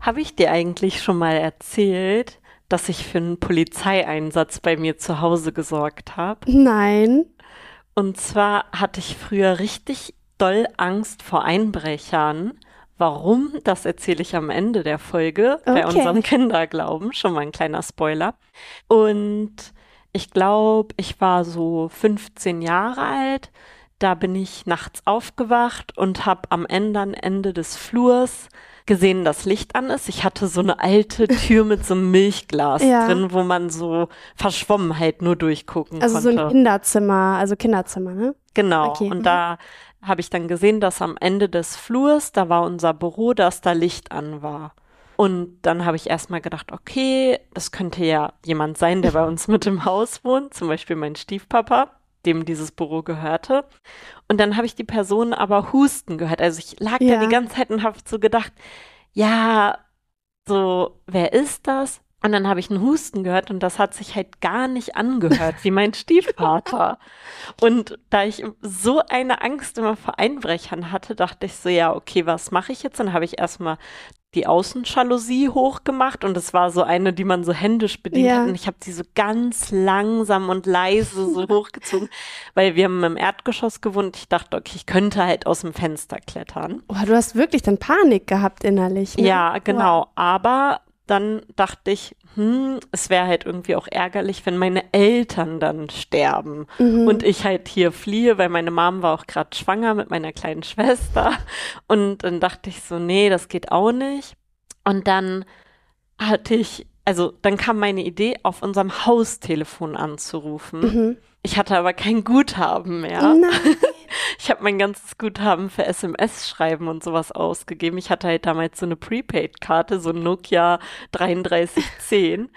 Habe ich dir eigentlich schon mal erzählt, dass ich für einen Polizeieinsatz bei mir zu Hause gesorgt habe? Nein. Und zwar hatte ich früher richtig doll Angst vor Einbrechern. Warum? Das erzähle ich am Ende der Folge bei Okay. unserem Kinderglauben. Schon mal ein kleiner Spoiler. Und ich glaube, ich war so 15 Jahre alt. Da bin ich nachts aufgewacht und habe am Ende, Ende des Flurs gesehen, dass Licht an ist. Ich hatte so eine alte Tür mit so einem Milchglas Ja. drin, wo man so verschwommen halt nur durchgucken Also konnte. so ein Kinderzimmer, also Kinderzimmer, ne? Genau. Okay, Und mhm. da habe ich dann gesehen, dass am Ende des Flurs, da war unser Büro, dass da Licht an war. Und dann habe ich erstmal gedacht, okay, das könnte ja jemand sein, der bei uns mit im Haus wohnt, zum Beispiel mein Stiefpapa, dem dieses Büro gehörte. Und dann habe ich die Person aber husten gehört. Also ich lag Ja. da die ganze Zeit und habe so gedacht, ja, so, wer ist das? Und dann habe ich einen Husten gehört und das hat sich halt gar nicht angehört, wie mein Stiefvater. Und da ich so eine Angst immer vor Einbrechern hatte, dachte ich so, ja, okay, was mache ich jetzt? Dann habe ich erstmal die Außenjalousie hochgemacht und es war so eine, die man so händisch bedient Ja. hat. Und ich habe sie so ganz langsam und leise so hochgezogen, weil wir haben im Erdgeschoss gewohnt. Ich dachte, okay, ich könnte halt aus dem Fenster klettern. Oh, du hast wirklich dann Panik gehabt innerlich. Ne? Ja, genau. Aber dann dachte ich, hm, es wäre halt irgendwie auch ärgerlich, wenn meine Eltern dann sterben Mhm. und ich halt hier fliehe, weil meine Mom war auch gerade schwanger mit meiner kleinen Schwester. Und dann dachte ich so, nee, das geht auch nicht. Und dann hatte ich, also dann kam meine Idee, auf unserem Haustelefon anzurufen. Mhm. Ich hatte aber kein Guthaben mehr. Nein. Ich habe mein ganzes Guthaben für SMS-Schreiben und sowas ausgegeben. Ich hatte halt damals so eine Prepaid-Karte, so ein Nokia 3310.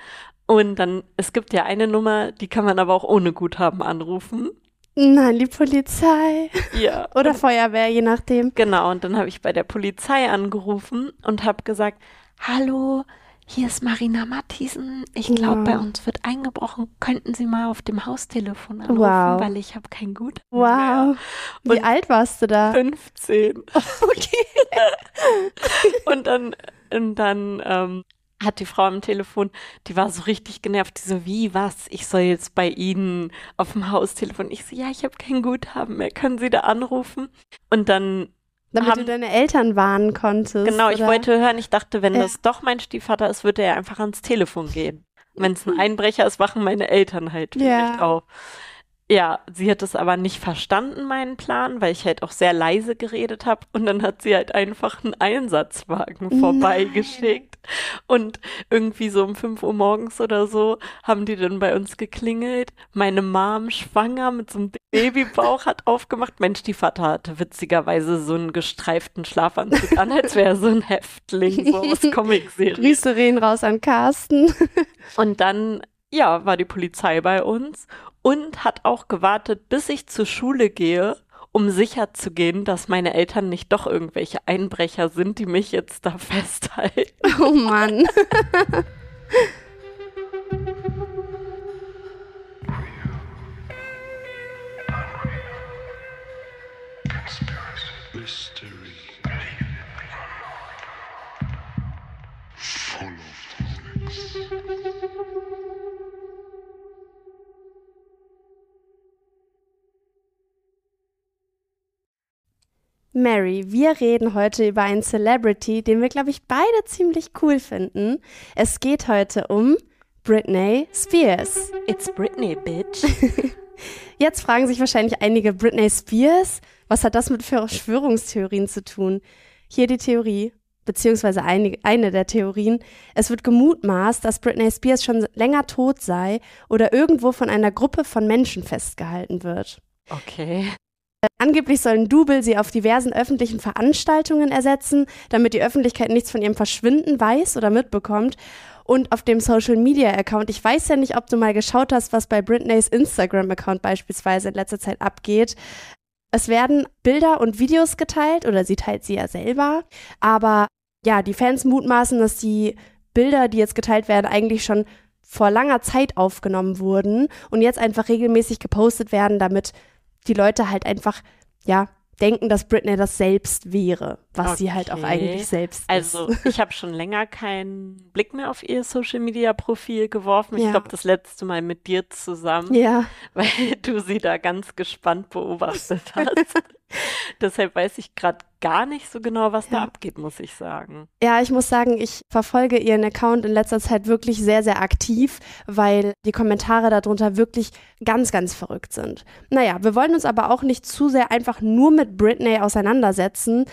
Und dann, es gibt ja eine Nummer, die kann man aber auch ohne Guthaben anrufen. Nein, die Polizei. Ja. Oder Feuerwehr, je nachdem. Genau, und dann habe ich bei der Polizei angerufen und habe gesagt, hallo, hier ist Marina Matthiesen. Ich glaube, Wow. bei uns wird eingebrochen. Könnten Sie mal auf dem Haustelefon anrufen, Wow. weil ich habe kein Guthaben mehr. Wow. Wie alt warst du da? 15. Okay. Und dann, und dann ähm, hat die Frau am Telefon, die war so richtig genervt, die so, wie, was, ich soll jetzt bei Ihnen auf dem Haustelefon. Ich so, ja, ich habe kein Guthaben mehr, können Sie da anrufen? Und dann, Damit Haben- du deine Eltern warnen konntest. genau, ich oder? wollte hören, ich dachte, wenn Ja. das doch mein Stiefvater ist, würde er einfach ans Telefon gehen. Wenn es ein Einbrecher ist, wachen meine Eltern halt vielleicht Ja. auf. Ja, sie hat es aber nicht verstanden, meinen Plan, weil ich halt auch sehr leise geredet habe. Und dann hat sie halt einfach einen Einsatzwagen vorbeigeschickt. Und irgendwie so um 5 Uhr morgens oder so haben die dann bei uns geklingelt. Meine Mom schwanger mit so einem Babybauch hat aufgemacht. Mein Stiefvater hatte witzigerweise so einen gestreiften Schlafanzug an, als wäre er so ein Häftling, so aus Comicserien. Grüße reden raus an Carsten. Und dann, ja, war die Polizei bei uns und hat auch gewartet, bis ich zur Schule gehe, um sicher zu gehen, dass meine Eltern nicht doch irgendwelche Einbrecher sind, die mich jetzt da festhalten. Oh Mann. Mystery. Full of topics. Mary, wir reden heute über einen Celebrity, den wir, glaube ich, beide ziemlich cool finden. Es geht heute um Britney Spears. It's Britney, bitch. Jetzt fragen sich wahrscheinlich einige Britney Spears, was hat das mit Verschwörungstheorien zu tun? Hier die Theorie, beziehungsweise eine, eine der Theorien. Es wird gemutmaßt, dass Britney Spears schon länger tot sei oder irgendwo von einer Gruppe von Menschen festgehalten wird. Okay. Angeblich sollen Double sie auf diversen öffentlichen Veranstaltungen ersetzen, damit die Öffentlichkeit nichts von ihrem Verschwinden weiß oder mitbekommt. Und auf dem Social Media Account, ich weiß ja nicht, ob du mal geschaut hast, was bei Britneys Instagram Account beispielsweise in letzter Zeit abgeht. Es werden Bilder und Videos geteilt oder sie teilt sie ja selber. Aber ja, die Fans mutmaßen, dass die Bilder, die jetzt geteilt werden, eigentlich schon vor langer Zeit aufgenommen wurden und jetzt einfach regelmäßig gepostet werden, damit die Leute halt einfach, ja, denken, dass Britney das selbst wäre, was sie halt auch Okay. eigentlich selbst Also ist. ich habe schon länger keinen Blick mehr auf ihr Social-Media-Profil geworfen. Ich Ja. glaube, das letzte Mal mit dir zusammen, Ja, weil du sie da ganz gespannt beobachtet hast. Deshalb weiß ich gerade gar nicht so genau, was da Ja. abgeht, muss ich sagen. ja, ich muss sagen, ich verfolge ihren Account in letzter Zeit wirklich sehr, sehr aktiv, weil die Kommentare darunter wirklich ganz, ganz verrückt sind. Naja, wir wollen uns aber auch nicht zu sehr einfach nur mit Britney auseinandersetzen.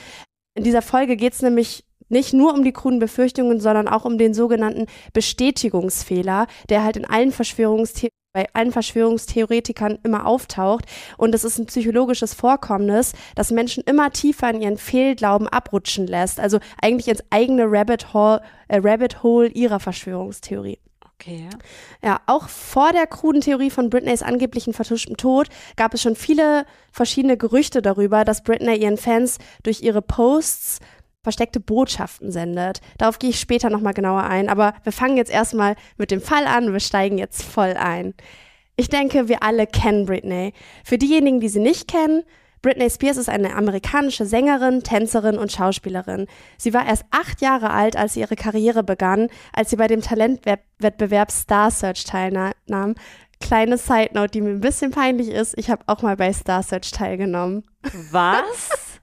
In dieser Folge geht es nämlich nicht nur um die kruden Befürchtungen, sondern auch um den sogenannten Bestätigungsfehler, der halt in allen Verschwörungstheorien bei allen Verschwörungstheoretikern immer auftaucht. Und es ist ein psychologisches Vorkommnis, das Menschen immer tiefer in ihren Fehlglauben abrutschen lässt. Also eigentlich ins eigene Rabbit Hole, äh, Rabbit Hole ihrer Verschwörungstheorie. Okay. Ja, auch vor der kruden Theorie von Britneys angeblichen vertuschtem Tod gab es schon viele verschiedene Gerüchte darüber, dass Britney ihren Fans durch ihre Posts versteckte Botschaften sendet. Darauf gehe ich später nochmal genauer ein, aber wir fangen jetzt erstmal mit dem Fall an. Wir steigen jetzt voll ein. Ich denke, wir alle kennen Britney. Für diejenigen, die sie nicht kennen, Britney Spears ist eine amerikanische Sängerin, Tänzerin und Schauspielerin. Sie war erst acht Jahre alt, als sie ihre Karriere begann, als sie bei dem Talentwettbewerb Star Search teilnahm. Kleine Side Note, die mir ein bisschen peinlich ist. Ich habe auch mal bei Star Search teilgenommen. Was?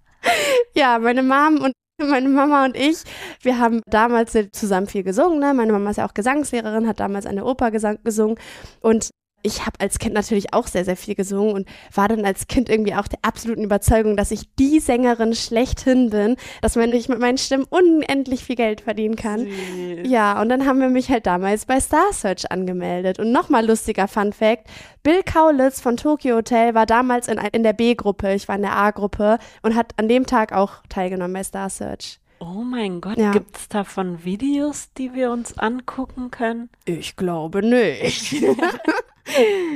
Ja, meine Mom und meine Mama und ich, wir haben damals zusammen viel gesungen. Ne? Meine Mama ist ja auch Gesangslehrerin, hat damals eine Oper gesungen und ich habe als Kind natürlich auch sehr, sehr viel gesungen und war dann als Kind irgendwie auch der absoluten Überzeugung, dass ich die Sängerin schlechthin bin, dass man ich mit meinen Stimmen unendlich viel Geld verdienen kann. Süß. Ja, und dann haben wir mich halt damals bei Star Search angemeldet. Und nochmal lustiger Fun Fact: Bill Kaulitz von Tokyo Hotel war damals in, in der B-Gruppe, ich war in der A-Gruppe und hat an dem Tag auch teilgenommen bei Star Search. Oh mein Gott, Ja. gibt es davon Videos, die wir uns angucken können? Ich glaube nicht.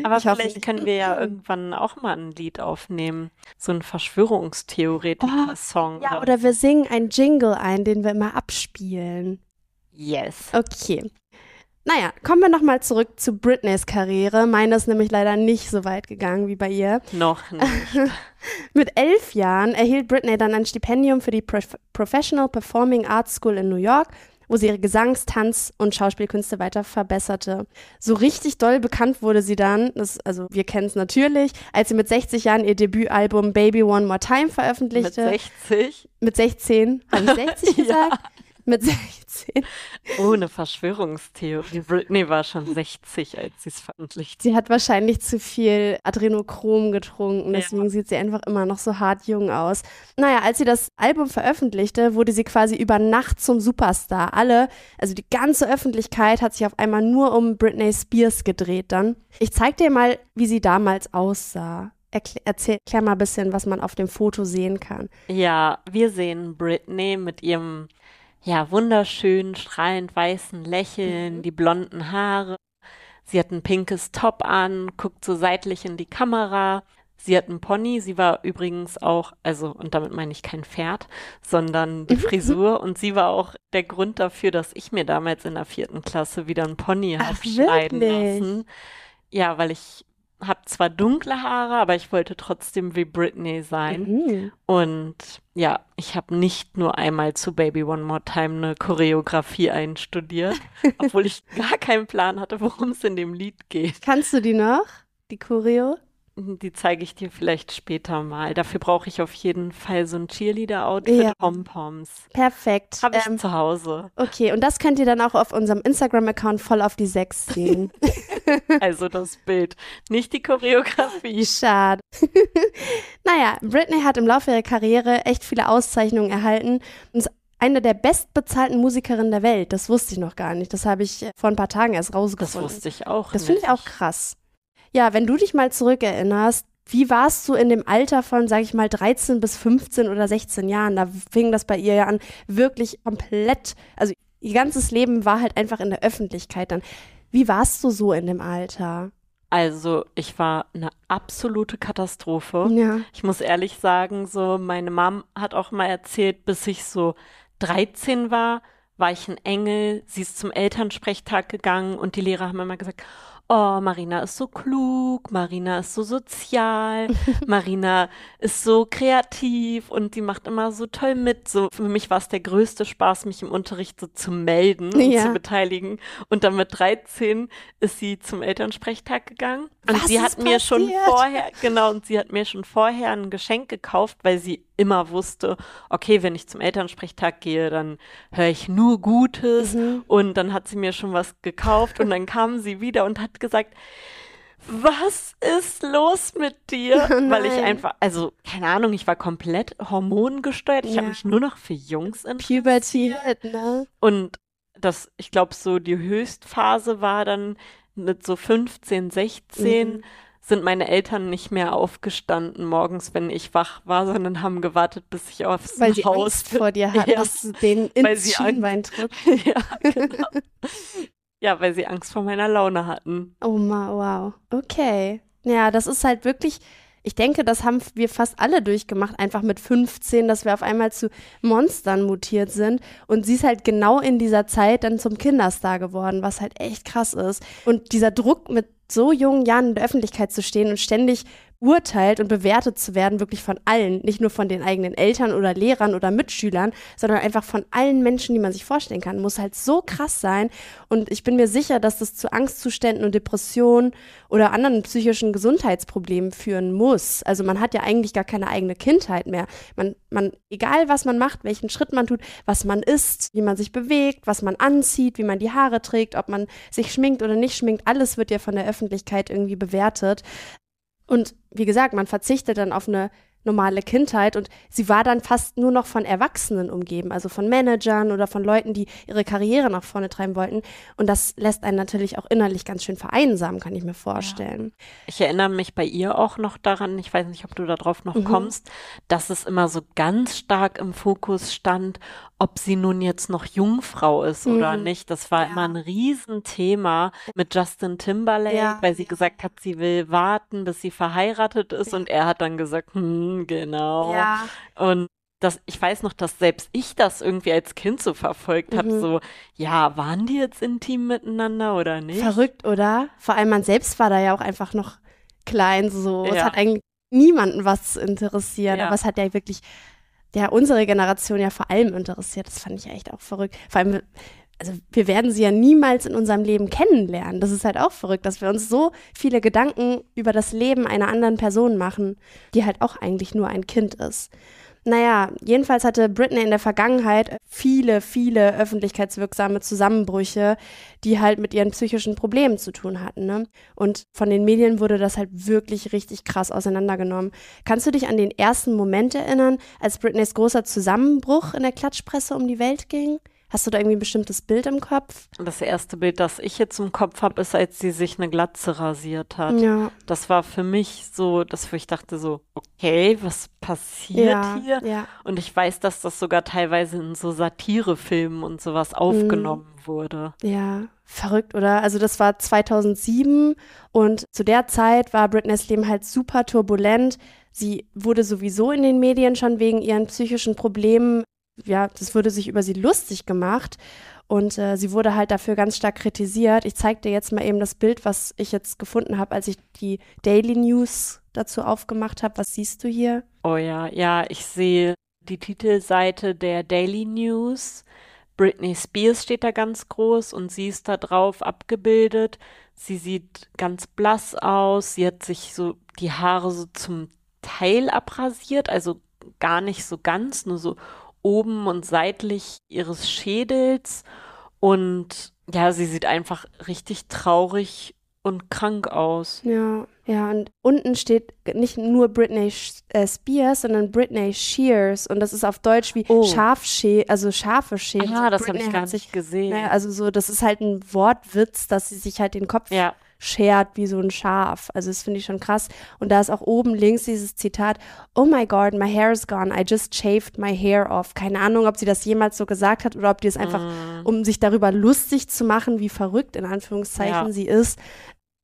Aber Ich hoffe vielleicht nicht. können wir ja irgendwann auch mal ein Lied aufnehmen. So ein Verschwörungstheoretiker-Song. ja, oder wir singen einen Jingle ein, den wir immer abspielen. Yes. Okay. Naja, kommen wir nochmal zurück zu Britneys Karriere. Meine ist nämlich leider nicht so weit gegangen wie bei ihr. Noch nicht. Mit elf Jahren erhielt Britney dann ein Stipendium für die Prof Professional Performing Arts School in New York, wo sie ihre Gesangs-, Tanz- und Schauspielkünste weiter verbesserte. So richtig doll bekannt wurde sie dann, das, also wir kennen es natürlich, als sie mit 60 Jahren ihr Debütalbum Baby One More Time Mit veröffentlichte. 60? Mit 16, habe ich 60 gesagt? Mit 16. Oh, eine Verschwörungstheorie. Britney war schon 60, als sie es veröffentlicht. Sie hat wahrscheinlich zu viel Adrenochrom getrunken, Ja. deswegen sieht sie einfach immer noch so hart jung aus. Naja, als sie das Album veröffentlichte, wurde sie quasi über Nacht zum Superstar. Alle, also die ganze Öffentlichkeit hat sich auf einmal nur um Britney Spears gedreht dann. Ich zeig dir mal, wie sie damals aussah. Erklär, erzähl, erklär mal ein bisschen, was man auf dem Foto sehen kann. Ja, wir sehen Britney mit ihrem, ja, wunderschönen, strahlend weißen Lächeln, die blonden Haare. Sie hat ein pinkes Top an, guckt so seitlich in die Kamera. Sie hat einen Pony. Sie war übrigens auch, also, und damit meine ich kein Pferd, sondern die Frisur. Und sie war auch der Grund dafür, dass ich mir damals in der vierten Klasse wieder ein Pony habe schneiden lassen. Ja, weil ich habe zwar dunkle Haare, aber ich wollte trotzdem wie Britney sein. Mhm. Und ja, ich habe nicht nur einmal zu Baby One More Time eine Choreografie einstudiert, obwohl ich gar keinen Plan hatte, worum es in dem Lied geht. Kannst du die noch? Die Choreo? Die zeige ich dir vielleicht später mal. Dafür brauche ich auf jeden Fall so ein Cheerleader-Outfit, Ja. Pompoms. Perfekt. Habe ich Ähm, zu Hause. okay, und das könnt ihr dann auch auf unserem Instagram-Account voll auf die Sechs sehen. Also das Bild, nicht die Choreografie. Schade. naja, Britney hat im Laufe ihrer Karriere echt viele Auszeichnungen erhalten und ist eine der bestbezahlten Musikerinnen der Welt. Das wusste ich noch gar nicht. Das habe ich äh, vor ein paar Tagen erst Das rausgefunden. wusste ich auch Das finde ich auch krass. Ja, wenn du dich mal zurückerinnerst, wie warst du in dem Alter von, sag ich mal, 13 bis 15 oder 16 Jahren? Da fing das bei ihr ja an, wirklich komplett, also ihr ganzes Leben war halt einfach in der Öffentlichkeit dann. Wie warst du so in dem Alter? Also, ich war eine absolute Katastrophe. Ja. Ich muss ehrlich sagen, so meine Mom hat auch mal erzählt, bis ich so 13 war, war ich ein Engel. Sie ist zum Elternsprechtag gegangen und die Lehrer haben immer gesagt, oh, Marina ist so klug, Marina ist so sozial, Marina ist so kreativ und die macht immer so toll mit. So für mich war es der größte Spaß, mich im Unterricht so zu melden und Ja. zu beteiligen. Und dann mit 13 ist sie zum Elternsprechtag gegangen. Und Was sie hat mir schon vorher, genau, und sie hat mir schon vorher ein Geschenk gekauft, weil sie immer wusste, okay, wenn ich zum Elternsprechtag gehe, dann höre ich nur Gutes. Mhm. Und dann hat sie mir schon was gekauft und dann kam sie wieder und hat gesagt, was ist los mit dir? Oh Weil ich einfach, also keine Ahnung, ich war komplett hormongesteuert. Ich Ja. habe mich nur noch für Jungs interessiert. Puberty, ne? Und das, ich glaube, so die Höchstphase war dann mit so 15, 16 Mhm. Sind meine Eltern nicht mehr aufgestanden morgens, wenn ich wach war, sondern haben gewartet, bis ich aufs Weil sie Haus Angst vor dir hatten, Ja. dass du den Weil ins sie Schienbein trittst. ja, genau. ja, weil sie Angst vor meiner Laune hatten. Oh wow. Okay. Ja, das ist halt wirklich, ich denke, das haben wir fast alle durchgemacht, einfach mit 15, dass wir auf einmal zu Monstern mutiert sind. Und sie ist halt genau in dieser Zeit dann zum Kinderstar geworden, was halt echt krass ist. Und dieser Druck, mit so jungen Jahren in der Öffentlichkeit zu stehen und ständig urteilt und bewertet zu werden, wirklich von allen, nicht nur von den eigenen Eltern oder Lehrern oder Mitschülern, sondern einfach von allen Menschen, die man sich vorstellen kann, muss halt so krass sein. Und ich bin mir sicher, dass das zu Angstzuständen und Depressionen oder anderen psychischen Gesundheitsproblemen führen muss. Also man hat ja eigentlich gar keine eigene Kindheit mehr. Man, man, egal was man macht, welchen Schritt man tut, was man isst, wie man sich bewegt, was man anzieht, wie man die Haare trägt, ob man sich schminkt oder nicht schminkt, alles wird ja von der Öffentlichkeit irgendwie bewertet. Und wie gesagt, man verzichtet dann auf eine normale Kindheit und sie war dann fast nur noch von Erwachsenen umgeben, also von Managern oder von Leuten, die ihre Karriere nach vorne treiben wollten. Und das lässt einen natürlich auch innerlich ganz schön vereinsamen, kann ich mir vorstellen. Ich erinnere mich bei ihr auch noch daran, ich weiß nicht, ob du darauf noch Mhm. kommst, dass es immer so ganz stark im Fokus stand, ob sie nun jetzt noch Jungfrau ist oder Mhm. nicht. Das war Ja. immer ein Riesenthema mit Justin Timberlake, Ja. weil sie gesagt hat, sie will warten, bis sie verheiratet ist und er hat dann gesagt, hm, genau. Und das, ich weiß noch, dass selbst ich das irgendwie als Kind so verfolgt habe, Mhm. so, ja, waren die jetzt intim miteinander oder nicht? Verrückt, oder? Vor allem man selbst war da ja auch einfach noch klein, so. Es Ja. hat eigentlich niemanden was zu interessieren, Ja. aber es hat ja wirklich, ja, unsere Generation ja vor allem interessiert. Das fand ich echt auch verrückt. Vor allem, also wir werden sie ja niemals in unserem Leben kennenlernen. Das ist halt auch verrückt, dass wir uns so viele Gedanken über das Leben einer anderen Person machen, die halt auch eigentlich nur ein Kind ist. Naja, jedenfalls hatte Britney in der Vergangenheit viele, viele öffentlichkeitswirksame Zusammenbrüche, die halt mit ihren psychischen Problemen zu tun hatten. Ne? Und von den Medien wurde das halt wirklich richtig krass auseinandergenommen. Kannst du dich an den ersten Moment erinnern, als Britneys großer Zusammenbruch in der Klatschpresse um die Welt ging? Hast du da irgendwie ein bestimmtes Bild im Kopf? Das erste Bild, das ich jetzt im Kopf habe, ist, als sie sich eine Glatze rasiert hat. Ja, Das war für mich so, dass ich dachte so, okay, was passiert ja, hier? ja. Und ich weiß, dass das sogar teilweise in so Satirefilmen und sowas aufgenommen wurde. Ja, verrückt, oder? Also das war 2007 und zu der Zeit war Britneys Leben halt super turbulent. Sie wurde sowieso in den Medien schon wegen ihren psychischen Problemen, ja, das wurde sich über sie lustig gemacht und äh, sie wurde halt dafür ganz stark kritisiert. Ich zeige dir jetzt mal eben das Bild, was ich jetzt gefunden habe, als ich die Daily News dazu aufgemacht habe. Was siehst du hier? Oh ja, ja, ich sehe die Titelseite der Daily News. Britney Spears steht da ganz groß und sie ist da drauf abgebildet. Sie sieht ganz blass aus. Sie hat sich so die Haare so zum Teil abrasiert, also gar nicht so ganz, nur so oben und seitlich ihres Schädels. Und ja, sie sieht einfach richtig traurig und krank aus. Ja, ja, und unten steht nicht nur Britney äh, Spears, sondern Britney Shears. Und das ist auf Deutsch wie Oh. Schafschä, also Schafe schälen. Ah, das habe ich gar nicht gesehen. naja, also so, das ist halt ein Wortwitz, dass sie sich halt den Kopf Ja, schert wie so ein Schaf. Also das finde ich schon krass. Und da ist auch oben links dieses Zitat, Oh my God, my hair is gone. I just shaved my hair off. Keine Ahnung, ob sie das jemals so gesagt hat oder ob die es einfach, Mm. um sich darüber lustig zu machen, wie verrückt in Anführungszeichen Ja. sie ist,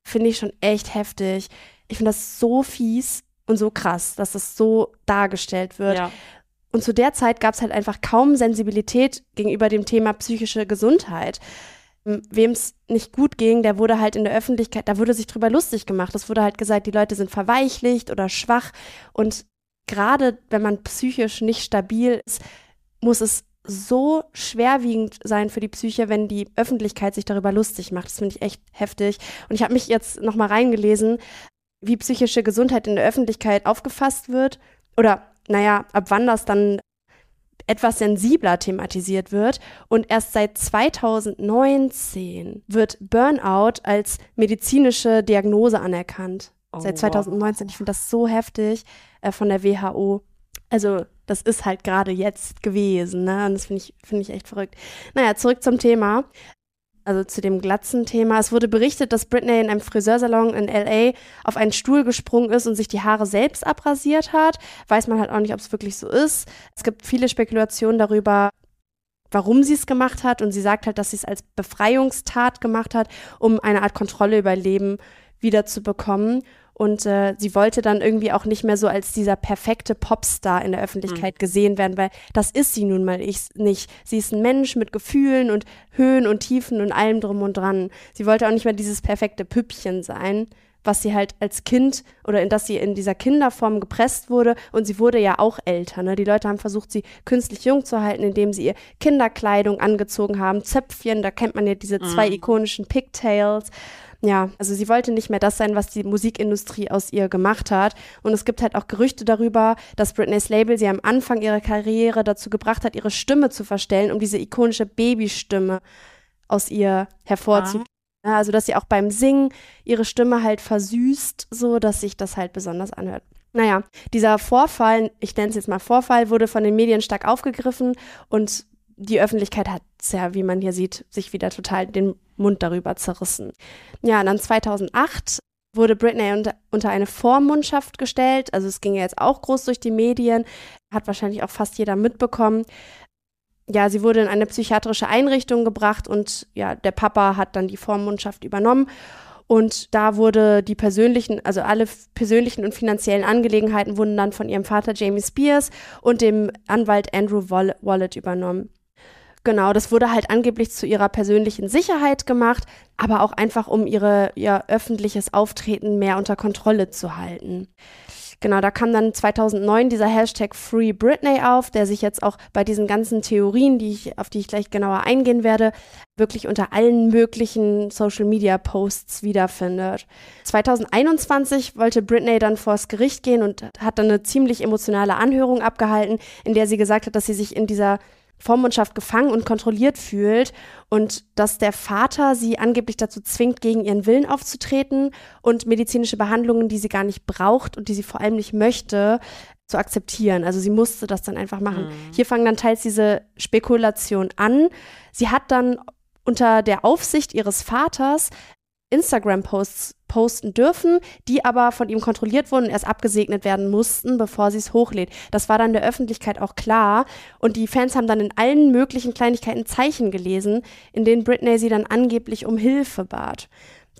finde ich schon echt heftig. Ich finde das so fies und so krass, dass das so dargestellt wird. ja. Und zu der Zeit gab es halt einfach kaum Sensibilität gegenüber dem Thema psychische Gesundheit. Wem es nicht gut ging, der wurde halt in der Öffentlichkeit, da wurde sich drüber lustig gemacht. Es wurde halt gesagt, die Leute sind verweichlicht oder schwach. Und gerade wenn man psychisch nicht stabil ist, muss es so schwerwiegend sein für die Psyche, wenn die Öffentlichkeit sich darüber lustig macht. Das finde ich echt heftig. Und ich habe mich jetzt nochmal reingelesen, wie psychische Gesundheit in der Öffentlichkeit aufgefasst wird. Oder, naja, ab wann das dann etwas sensibler thematisiert wird. Und erst seit 2019 wird Burnout als medizinische Diagnose anerkannt. Oh, seit 2019. Ich finde das so heftig äh, von der WHO. Also, das ist halt gerade jetzt gewesen, ne? Und das finde ich, finde ich echt verrückt. Naja, zurück zum Thema. Also zu dem Glatzen-Thema. Es wurde berichtet, dass Britney in einem Friseursalon in LA auf einen Stuhl gesprungen ist und sich die Haare selbst abrasiert hat. Weiß man halt auch nicht, ob es wirklich so ist. Es gibt viele Spekulationen darüber, warum sie es gemacht hat. Und sie sagt halt, dass sie es als Befreiungstat gemacht hat, um eineArt Kontrolle über Leben wieder zu bekommen. Und äh, sie wollte dann irgendwie auch nicht mehr so als dieser perfekte Popstar in der Öffentlichkeit Mhm. gesehen werden, weil das ist sie nun mal ich nicht. Sie ist ein Mensch mit Gefühlen und Höhen und Tiefen und allem drum und dran. Sie wollte auch nicht mehr dieses perfekte Püppchen sein, was sie halt als Kind oder in das sie in dieser Kinderform gepresst wurde. Und sie wurde ja auch älter. Ne? Die Leute haben versucht, sie künstlich jung zu halten, indem sie ihr Kinderkleidung angezogen haben, Zöpfchen, da kennt man ja diese zwei Mhm. ikonischen Pigtails. Ja, also sie wollte nicht mehr das sein, was die Musikindustrie aus ihr gemacht hat. Und es gibt halt auch Gerüchte darüber, dass Britneys Label sie am Anfang ihrer Karriere dazu gebracht hat, ihre Stimme zu verstellen, um diese ikonische Babystimme aus ihr hervorzubringen. Ja, also, dass sie auch beim Singen ihre Stimme halt versüßt, so dass sich das halt besonders anhört. Naja, dieser Vorfall, ich nenne es jetzt mal Vorfall, wurde von den Medien stark aufgegriffen und die Öffentlichkeit hat ja, wie man hier sieht, sich wieder total den Mund darüber zerrissen. Ja, und dann 2008 wurde Britney unter, unter eine Vormundschaft gestellt. Also es ging ja jetzt auch groß durch die Medien, hat wahrscheinlich auch fast jeder mitbekommen. Ja, sie wurde in eine psychiatrische Einrichtung gebracht und ja, der Papa hat dann die Vormundschaft übernommen. Und da wurde die persönlichen, also alle persönlichen und finanziellen Angelegenheiten wurden dann von ihrem Vater Jamie Spears und dem Anwalt Andrew Wall- Wallet übernommen. Genau, das wurde halt angeblich zu ihrer persönlichen Sicherheit gemacht, aber auch einfach, um ihre, ihr öffentliches Auftreten mehr unter Kontrolle zu halten. Genau, da kam dann 2009 dieser Hashtag Free Britney auf, der sich jetzt auch bei diesen ganzen Theorien, die ich, auf die ich gleich genauer eingehen werde, wirklich unter allen möglichen Social Media Posts wiederfindet. 2021 wollte Britney dann vors Gericht gehen und hat dann eine ziemlich emotionale Anhörung abgehalten, in der sie gesagt hat, dass sie sich in dieser Vormundschaft gefangen und kontrolliert fühlt und dass der Vater sie angeblich dazu zwingt, gegen ihren Willen aufzutreten und medizinische Behandlungen, die sie gar nicht braucht und die sie vor allem nicht möchte, zu akzeptieren. Also sie musste das dann einfach machen. Mhm. Hier fangen dann teils diese Spekulationen an. Sie hat dann unter der Aufsicht ihres Vaters Instagram-Posts posten dürfen, die aber von ihm kontrolliert wurden und erst abgesegnet werden mussten, bevor sie es hochlädt. Das war dann der Öffentlichkeit auch klar. Und die Fans haben dann in allen möglichen Kleinigkeiten Zeichen gelesen, in denen Britney sie dann angeblich um Hilfe bat.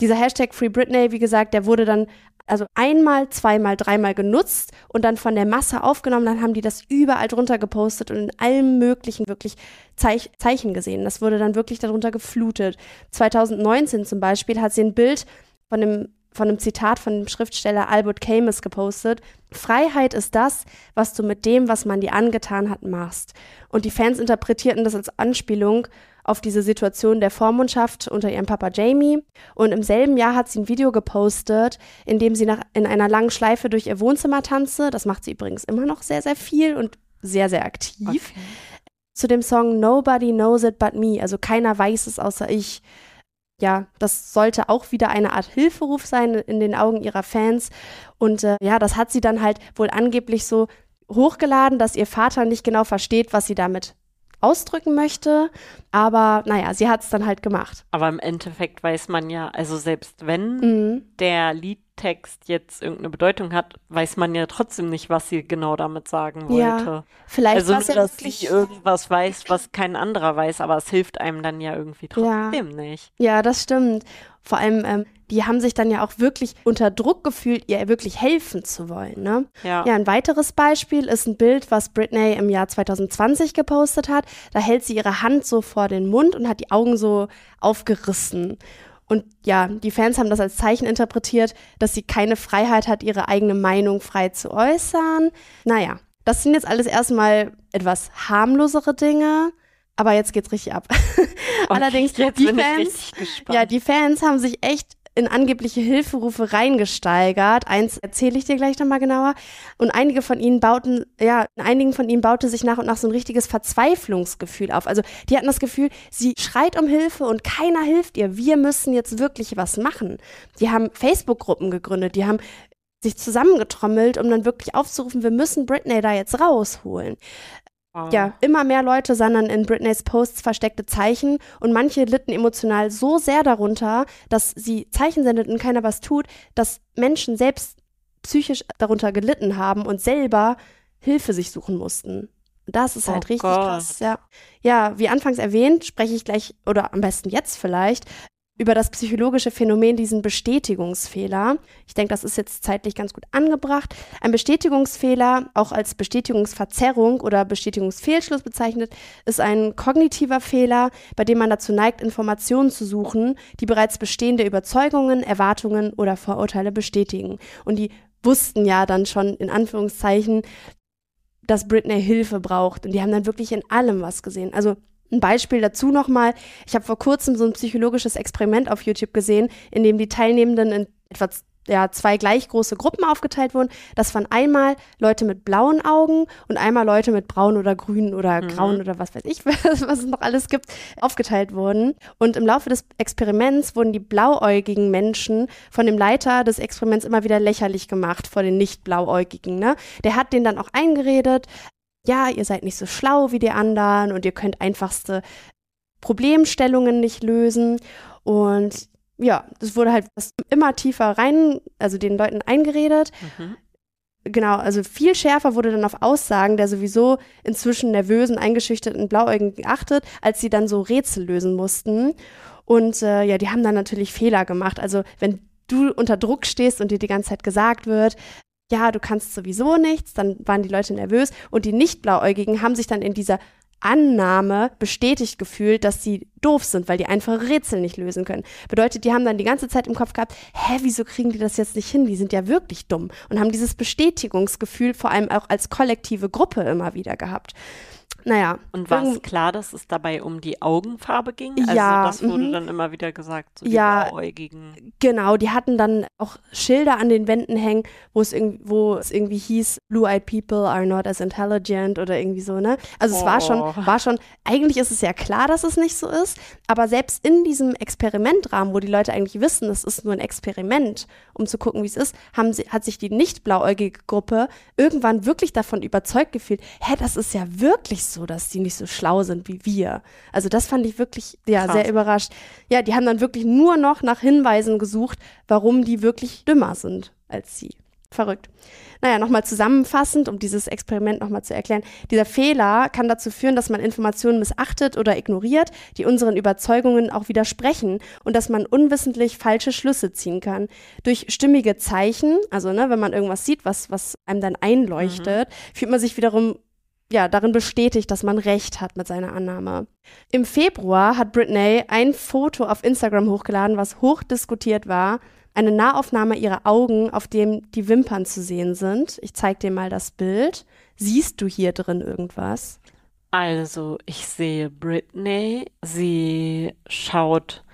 Dieser Hashtag Free Britney, wie gesagt, der wurde dann also einmal, zweimal, dreimal genutzt und dann von der Masse aufgenommen. Dann haben die das überall drunter gepostet und in allen möglichen wirklich Zeich Zeichen gesehen. Das wurde dann wirklich darunter geflutet. 2019 zum Beispiel hat sie ein Bild von einem, von einem Zitat von dem Schriftsteller Albert Camus gepostet. Freiheit ist das, was du mit dem, was man dir angetan hat, machst. Und die Fans interpretierten das als Anspielung auf diese Situation der Vormundschaft unter ihrem Papa Jamie. Und im selben Jahr hat sie ein Video gepostet, in dem sie nach, in einer langen Schleife durch ihr Wohnzimmer tanze. Das macht sie übrigens immer noch sehr, sehr viel und sehr, sehr aktiv. Okay. Zu dem Song Nobody Knows It But Me, also keiner weiß es außer ich. Ja, das sollte auch wieder eine Art Hilferuf sein in den Augen ihrer Fans. Und äh, ja, das hat sie dann halt wohl angeblich so hochgeladen, dass ihr Vater nicht genau versteht, was sie damit ausdrücken möchte. Aber naja, sie hat es dann halt gemacht. Aber im Endeffekt weiß man ja, also selbst wenn Mhm. der Liedtext jetzt irgendeine Bedeutung hat, weiß man ja trotzdem nicht, was sie genau damit sagen Ja, wollte. Vielleicht also nur, ja dass sie irgendwas weiß, was kein anderer weiß, aber es hilft einem dann ja irgendwie trotzdem nicht. Ja, das stimmt. Vor allem, ähm, die haben sich dann ja auch wirklich unter Druck gefühlt, ihr wirklich helfen zu wollen. Ne? Ja. Ja, ein weiteres Beispiel ist ein Bild, was Britney im Jahr 2020 gepostet hat. Da hält sie ihre Hand so vor den Mund und hat die Augen so aufgerissen. Und ja, die Fans haben das als Zeichen interpretiert, dass sie keine Freiheit hat, ihre eigene Meinung frei zu äußern. Naja, das sind jetzt alles erstmal etwas harmlosere Dinge. Aber jetzt geht's richtig ab. Allerdings, jetzt die Fans, ja, die Fans haben sich echt in angebliche Hilferufe reingesteigert. Eins erzähle ich dir gleich nochmal genauer. Und einige von ihnen bauten, ja, in einigen von ihnen baute sich nach und nach so ein richtiges Verzweiflungsgefühl auf. Also die hatten das Gefühl, sie schreit um Hilfe und keiner hilft ihr. Wir müssen jetzt wirklich was machen. Die haben Facebook-Gruppen gegründet, die haben sich zusammengetrommelt, um dann wirklich aufzurufen, wir müssen Britney da jetzt rausholen. Wow. Ja, immer mehr Leute sahen dann in Britneys Posts versteckte Zeichen und manche litten emotional so sehr darunter, dass sie Zeichen sendet und keiner was tut, dass Menschen selbst psychisch darunter gelitten haben und selber Hilfe sich suchen mussten. Das ist halt Oh richtig Gott. krass, ja. Ja, wie anfangs erwähnt, spreche ich gleich oder am besten jetzt vielleicht über das psychologische Phänomen, diesen Bestätigungsfehler. Ich denke, das ist jetzt zeitlich ganz gut angebracht. Ein Bestätigungsfehler, auch als Bestätigungsverzerrung oder Bestätigungsfehlschluss bezeichnet, ist ein kognitiver Fehler, bei dem man dazu neigt, Informationen zu suchen, die bereits bestehende Überzeugungen, Erwartungen oder Vorurteile bestätigen. Und die wussten ja dann schon in Anführungszeichen, dass Britney Hilfe braucht. Und die haben dann wirklich in allem was gesehen. Also ein Beispiel dazu nochmal. Ich habe vor kurzem so ein psychologisches Experiment auf YouTube gesehen, in dem die Teilnehmenden in etwa ja, zwei gleich große Gruppen aufgeteilt wurden. Das waren einmal Leute mit blauen Augen und einmal Leute mit braun oder grün oder Mhm. grauen oder was weiß ich, was, was es noch alles gibt, aufgeteilt wurden. Und im Laufe des Experiments wurden die blauäugigen Menschen von dem Leiter des Experiments immer wieder lächerlich gemacht vor den nicht blauäugigen. Ne? Der hat denen dann auch eingeredet, ja, ihr seid nicht so schlau wie die anderen und ihr könnt einfachste Problemstellungen nicht lösen. Und ja, das wurde halt immer tiefer rein, also den Leuten eingeredet. Mhm. Genau, also viel schärfer wurde dann auf Aussagen der sowieso inzwischen nervösen, eingeschüchterten Blauäugigen geachtet, als sie dann so Rätsel lösen mussten. Und äh, ja, die haben dann natürlich Fehler gemacht. Also wenn du unter Druck stehst und dir die ganze Zeit gesagt wird, ja, du kannst sowieso nichts, dann waren die Leute nervös und die Nicht-Blauäugigen haben sich dann in dieser Annahme bestätigt gefühlt, dass sie doof sind, weil die einfache Rätsel nicht lösen können. Bedeutet, die haben dann die ganze Zeit im Kopf gehabt, hä, wieso kriegen die das jetzt nicht hin? Die sind ja wirklich dumm. Und haben dieses Bestätigungsgefühl vor allem auch als kollektive Gruppe immer wieder gehabt. Naja. Und war es klar, dass es dabei um die Augenfarbe ging? Ja, Also das wurde mhm. dann immer wieder gesagt, so die Ja. blauäugigen. Genau, die hatten dann auch Schilder an den Wänden hängen, wo es, irg wo es irgendwie hieß, Blue-Eyed People are not as intelligent oder irgendwie so, ne? Also es war schon, Oh. war schon, eigentlich ist es ja klar, dass es nicht so ist, aber selbst in diesem Experimentrahmen, wo die Leute eigentlich wissen, es ist nur ein Experiment, um zu gucken, wie es ist, haben sie, hat sich die nicht blauäugige Gruppe irgendwann wirklich davon überzeugt gefühlt, hä, das ist ja wirklich so, dass die nicht so schlau sind wie wir. Also das fand ich wirklich, ja, Krass. sehr überrascht. Ja, die haben dann wirklich nur noch nach Hinweisen gesucht, warum die wirklich dümmer sind als sie. Verrückt. Naja, nochmal zusammenfassend, um dieses Experiment nochmal zu erklären. Dieser Fehler kann dazu führen, dass man Informationen missachtet oder ignoriert, die unseren Überzeugungen auch widersprechen und dass man unwissentlich falsche Schlüsse ziehen kann. Durch stimmige Zeichen, also ne, wenn man irgendwas sieht, was, was einem dann einleuchtet, fühlt man sich wiederum ja, darin bestätigt, dass man recht hat mit seiner Annahme. Im Februar hat Britney ein Foto auf Instagram hochgeladen, was hoch diskutiert war. Eine Nahaufnahme ihrer Augen, auf dem die Wimpern zu sehen sind. Ich zeig dir mal das Bild. Siehst du hier drin irgendwas? Also, ich sehe Britney, sie schaut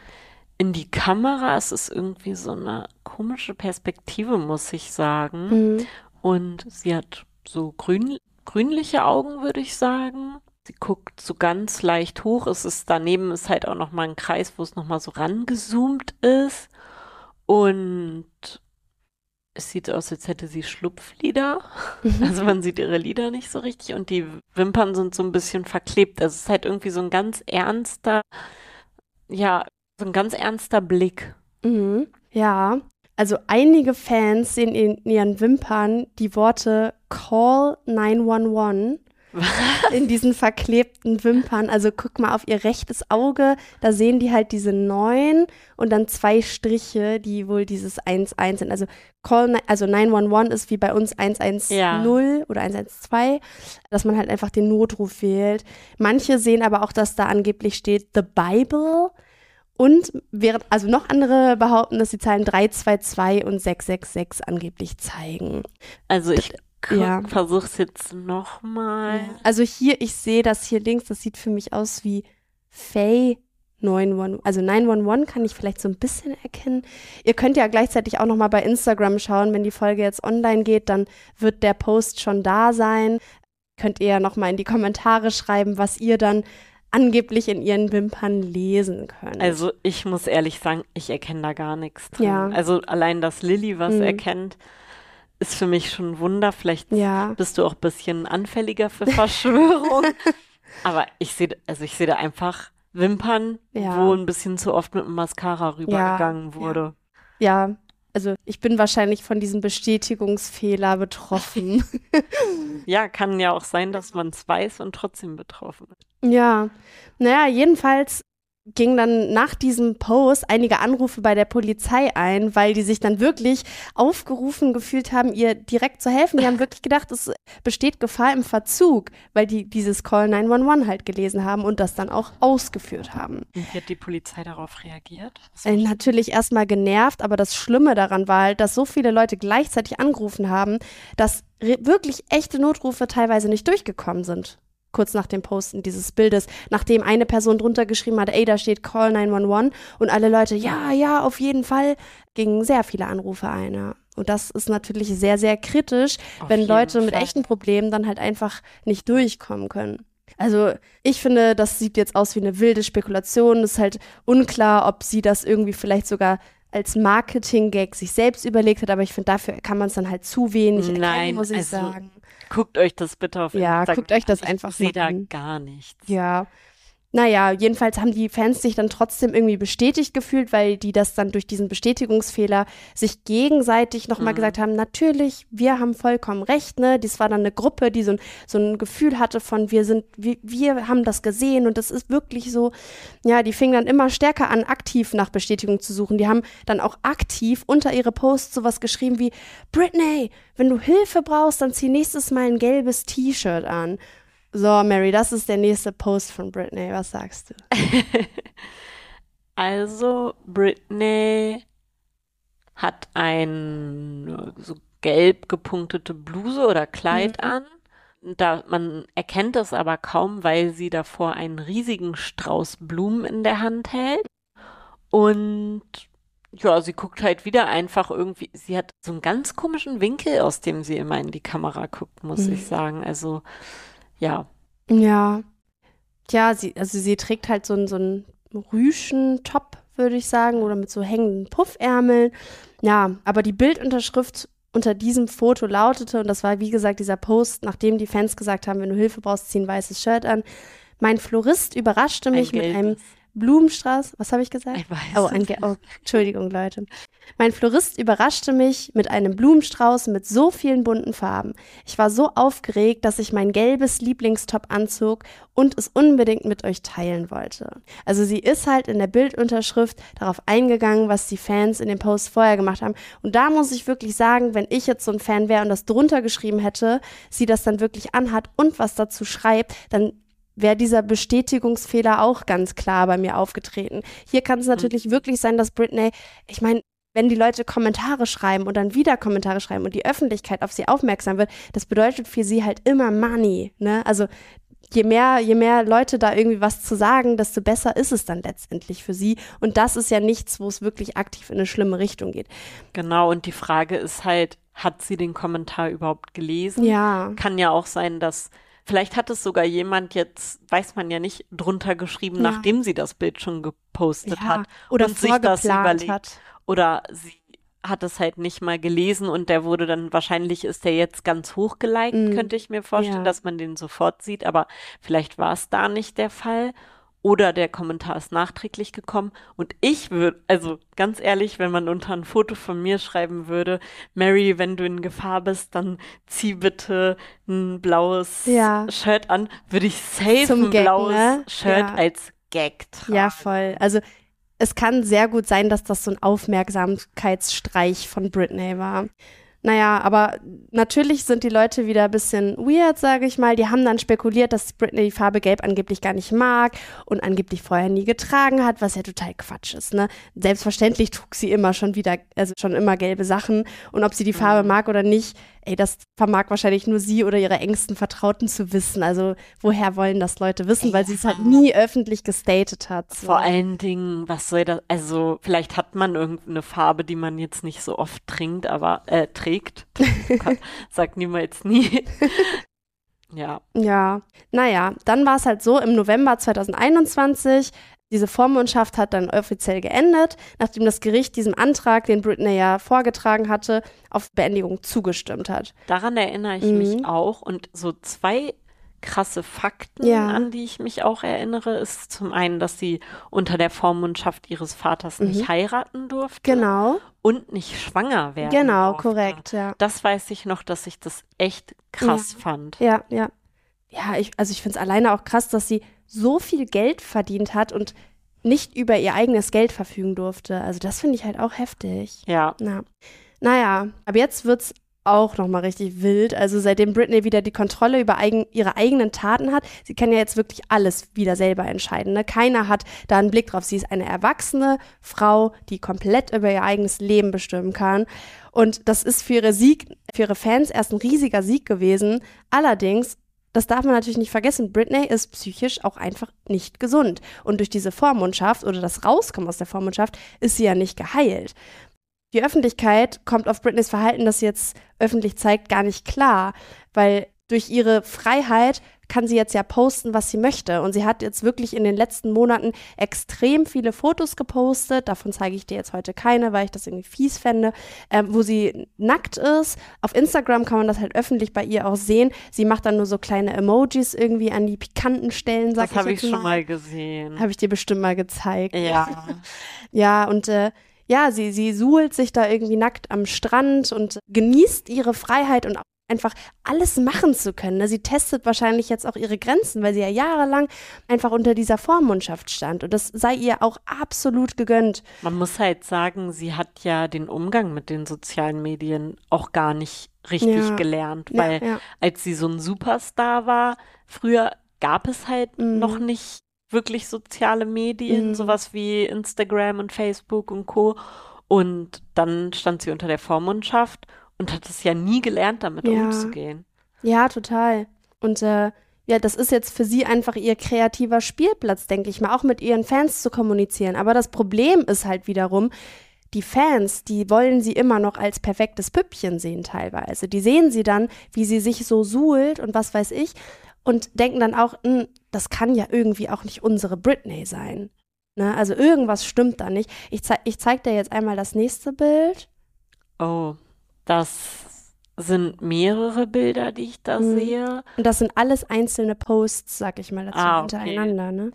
in die Kamera. Es ist irgendwie so eine komische Perspektive, muss ich sagen. Mhm. Und sie hat so grün, grünliche Augen, würde ich sagen. Sie guckt so ganz leicht hoch. Es ist daneben ist halt auch noch mal ein Kreis, wo es noch mal so rangezoomt ist. Und es sieht aus, als hätte sie Schlupflider. Also man sieht ihre Lider nicht so richtig und die Wimpern sind so ein bisschen verklebt. Also es ist halt irgendwie so ein ganz ernster, ja, so ein ganz ernster Blick. Mhm. Ja, also einige Fans sehen in ihren Wimpern die Worte Call 911 in diesen verklebten Wimpern. Also guck mal auf ihr rechtes Auge, da sehen die halt diese neun und dann zwei Striche, die wohl dieses 1-1 sind. Also Call, also 911 ist wie bei uns 110 Ja. oder 112, dass man halt einfach den Notruf wählt. Manche sehen aber auch, dass da angeblich steht The Bible. Und während, also noch andere behaupten, dass die Zahlen 322 und 666 angeblich zeigen. Also ich Ja. versuche es jetzt nochmal. Also hier, ich sehe das hier links, das sieht für mich aus wie Faye 911. Also 911 kann ich vielleicht so ein bisschen erkennen. Ihr könnt ja gleichzeitig auch nochmal bei Instagram schauen, wenn die Folge jetzt online geht, dann wird der Post schon da sein. Könnt ihr ja nochmal in die Kommentare schreiben, was ihr dann angeblich in ihren Wimpern lesen könnt. Also ich muss ehrlich sagen, ich erkenne da gar nichts drin. Ja. Also allein, dass Lilly was Mhm. erkennt, ist für mich schon ein Wunder. Vielleicht ja. bist du auch ein bisschen anfälliger für Verschwörung. Aber ich sehe, also ich sehe da einfach Wimpern, Ja. wo ein bisschen zu oft mit dem Mascara rübergegangen wurde. Ja, also ich bin wahrscheinlich von diesem Bestätigungsfehler betroffen. Ja, kann ja auch sein, dass man es weiß und trotzdem betroffen ist. Ja, naja, jedenfalls ging dann nach diesem Post einige Anrufe bei der Polizei ein, weil die sich dann wirklich aufgerufen gefühlt haben, ihr direkt zu helfen. Die haben wirklich gedacht, es besteht Gefahr im Verzug, weil die dieses Call 911 halt gelesen haben und das dann auch ausgeführt haben. Wie hat die Polizei darauf reagiert? Äh, natürlich erstmal genervt, aber das Schlimme daran war halt, dass so viele Leute gleichzeitig angerufen haben, dass wirklich echte Notrufe teilweise nicht durchgekommen sind. Kurz nach dem Posten dieses Bildes, nachdem eine Person drunter geschrieben hat, ey, da steht Call 911 und alle Leute, ja, ja, auf jeden Fall, gingen sehr viele Anrufe ein. Ja. Und das ist natürlich sehr, sehr kritisch, Auf wenn Leute mit Fall. echten Problemen dann halt einfach nicht durchkommen können. Also ich finde, das sieht jetzt aus wie eine wilde Spekulation. Es ist halt unklar, ob sie das irgendwie vielleicht sogar als Marketing-Gag sich selbst überlegt hat, aber ich finde, dafür kann man es dann halt zu wenig erkennen, Nein, muss ich also sagen. Guckt euch das bitte auf Ja, Instagram guckt euch das an. einfach Ich sehe da an. gar nichts. Ja. Naja, jedenfalls haben die Fans sich dann trotzdem irgendwie bestätigt gefühlt, weil die das dann durch diesen Bestätigungsfehler sich gegenseitig nochmal Mhm. gesagt haben, natürlich, wir haben vollkommen recht, ne? Das war dann eine Gruppe, die so ein, so ein Gefühl hatte von, wir sind, wir, wir haben das gesehen und das ist wirklich so. Ja, die fingen dann immer stärker an, aktiv nach Bestätigung zu suchen. Die haben dann auch aktiv unter ihre Posts sowas geschrieben wie, Britney, wenn du Hilfe brauchst, dann zieh nächstes Mal ein gelbes T-Shirt an. So, Mary, das ist der nächste Post von Britney. Was sagst du? Also, Britney hat ein so gelb gepunktete Bluse oder Kleid Mhm. an. Da, man erkennt es aber kaum, weil sie davor einen riesigen Strauß Blumen in der Hand hält. Und ja, sie guckt halt wieder einfach irgendwie, sie hat so einen ganz komischen Winkel, aus dem sie immer in die Kamera guckt, muss Mhm. ich sagen. Also, ja. Ja. Ja, sie, also sie trägt halt so einen, so einen Rüschen-Top, würde ich sagen, oder mit so hängenden Puffärmeln. Ja, aber die Bildunterschrift unter diesem Foto lautete, und das war wie gesagt dieser Post, nachdem die Fans gesagt haben, wenn du Hilfe brauchst, zieh ein weißes Shirt an. Mein Florist überraschte mich ein mit einem. Blumenstrauß. Was habe ich gesagt? Ein Oh, weißes. ein oh, Entschuldigung, Leute. Mein Florist überraschte mich mit einem Blumenstrauß mit so vielen bunten Farben. Ich war so aufgeregt, dass ich mein gelbes Lieblingstop anzog und es unbedingt mit euch teilen wollte. Also sie ist halt in der Bildunterschrift darauf eingegangen, was die Fans in dem Post vorher gemacht haben. Und da muss ich wirklich sagen, wenn ich jetzt so ein Fan wäre und das drunter geschrieben hätte, sie das dann wirklich anhat und was dazu schreibt, dann wäre dieser Bestätigungsfehler auch ganz klar bei mir aufgetreten. Hier kann es natürlich wirklich sein, dass Britney, ich meine, wenn die Leute Kommentare schreiben und dann wieder Kommentare schreiben und die Öffentlichkeit auf sie aufmerksam wird, das bedeutet für sie halt immer Money, ne? Also je mehr, je mehr Leute da irgendwie was zu sagen, desto besser ist es dann letztendlich für sie. Und das ist ja nichts, wo es wirklich aktiv in eine schlimme Richtung geht. Genau, und die Frage ist halt, hat sie den Kommentar überhaupt gelesen? Ja. Kann ja auch sein, dass vielleicht hat es sogar jemand jetzt, weiß man ja nicht, drunter geschrieben, Ja. nachdem sie das Bild schon gepostet ja. hat. Oder und sich das überlegt. hat. Oder sie hat es halt nicht mal gelesen und der wurde dann, wahrscheinlich ist der jetzt ganz hoch geliked, Mm. könnte ich mir vorstellen, Ja. dass man den sofort sieht, aber vielleicht war es da nicht der Fall. Oder der Kommentar ist nachträglich gekommen. Und ich würde, also ganz ehrlich, wenn man unter ein Foto von mir schreiben würde, Mary, wenn du in Gefahr bist, dann zieh bitte ein blaues Ja. Shirt an, würde ich safe Zum ein Gag, blaues ne? Shirt Ja. als Gag tragen. Ja, voll. Also es kann sehr gut sein, dass das so ein Aufmerksamkeitsstreich von Britney war. Naja, aber natürlich sind die Leute wieder ein bisschen weird, sage ich mal. Die haben dann spekuliert, dass Britney die Farbe Gelb angeblich gar nicht mag und angeblich vorher nie getragen hat, was ja total Quatsch ist. Ne? Selbstverständlich trug sie immer schon wieder, also schon immer gelbe Sachen. Und ob sie die Farbe Mhm. mag oder nicht, ey, das vermag wahrscheinlich nur sie oder ihre engsten Vertrauten zu wissen. Also woher wollen das Leute wissen, weil sie es halt nie öffentlich gestatet hat. So. Vor allen Dingen, was soll das? Also, vielleicht hat man irgendeine Farbe, die man jetzt nicht so oft trinkt, aber äh, trägt. Sagt niemals nie. ja. Ja, naja, dann war es halt so, im November 2021, diese Vormundschaft hat dann offiziell geendet, nachdem das Gericht diesem Antrag, den Britney ja vorgetragen hatte, auf Beendigung zugestimmt hat. Daran erinnere ich Mhm. mich auch. Und so zwei krasse Fakten, Ja. an die ich mich auch erinnere, ist zum einen, dass sie unter der Vormundschaft ihres Vaters Mhm. nicht heiraten durfte Genau, und nicht schwanger werden genau, durfte. korrekt, ja. Das weiß ich noch, dass ich das echt krass fand. Ja, ja. Ja, ich, also ich finde es alleine auch krass, dass sie so viel Geld verdient hat und nicht über ihr eigenes Geld verfügen durfte. Also das finde ich halt auch heftig. Ja. Na, naja, aber jetzt wird's auch nochmal richtig wild. Also seitdem Britney wieder die Kontrolle über eigen, ihre eigenen Taten hat, sie kann ja jetzt wirklich alles wieder selber entscheiden. Ne? Keiner hat da einen Blick drauf. Sie ist eine erwachsene Frau, die komplett über ihr eigenes Leben bestimmen kann. Und das ist für ihre Sieg, für ihre Fans erst ein riesiger Sieg gewesen. Allerdings das darf man natürlich nicht vergessen, Britney ist psychisch auch einfach nicht gesund. Und durch diese Vormundschaft oder das Rauskommen aus der Vormundschaft ist sie ja nicht geheilt. Die Öffentlichkeit kommt auf Britneys Verhalten, das sie jetzt öffentlich zeigt, gar nicht klar, weil durch ihre Freiheit kann sie jetzt ja posten, was sie möchte. Und sie hat jetzt wirklich in den letzten Monaten extrem viele Fotos gepostet. Davon zeige ich dir jetzt heute keine, weil ich das irgendwie fies fände, ähm, wo sie nackt ist. Auf Instagram kann man das halt öffentlich bei ihr auch sehen. Sie macht dann nur so kleine Emojis irgendwie an die pikanten Stellen, sag Das habe ich ich jetzt schon mal gesehen. Habe ich dir bestimmt mal gezeigt. Ja. Ja, und äh, ja, sie, sie suhlt sich da irgendwie nackt am Strand und genießt ihre Freiheit und einfach alles machen zu können. ne? Sie testet wahrscheinlich jetzt auch ihre Grenzen, weil sie ja jahrelang einfach unter dieser Vormundschaft stand. Und das sei ihr auch absolut gegönnt. Man muss halt sagen, sie hat ja den Umgang mit den sozialen Medien auch gar nicht richtig Ja. gelernt, Ja, weil ja. als sie so ein Superstar war, früher gab es halt Mhm. noch nicht wirklich soziale Medien, Mhm. sowas wie Instagram und Facebook und Co. Und dann stand sie unter der Vormundschaft und hat es ja nie gelernt, damit Ja. umzugehen. Ja, total. Und äh, ja, das ist jetzt für sie einfach ihr kreativer Spielplatz, denke ich mal, auch mit ihren Fans zu kommunizieren. Aber das Problem ist halt wiederum, die Fans, die wollen sie immer noch als perfektes Püppchen sehen teilweise. Die sehen sie dann, wie sie sich so suhlt und was weiß ich und denken dann auch, "Hm, das kann ja irgendwie auch nicht unsere Britney sein. Ne? Also irgendwas stimmt da nicht. Ich, zei ich zeig dir jetzt einmal das nächste Bild. Oh, das sind mehrere Bilder, die ich da Mhm. sehe. Und das sind alles einzelne Posts, sag ich mal dazu, Ah, okay. hintereinander. Ne?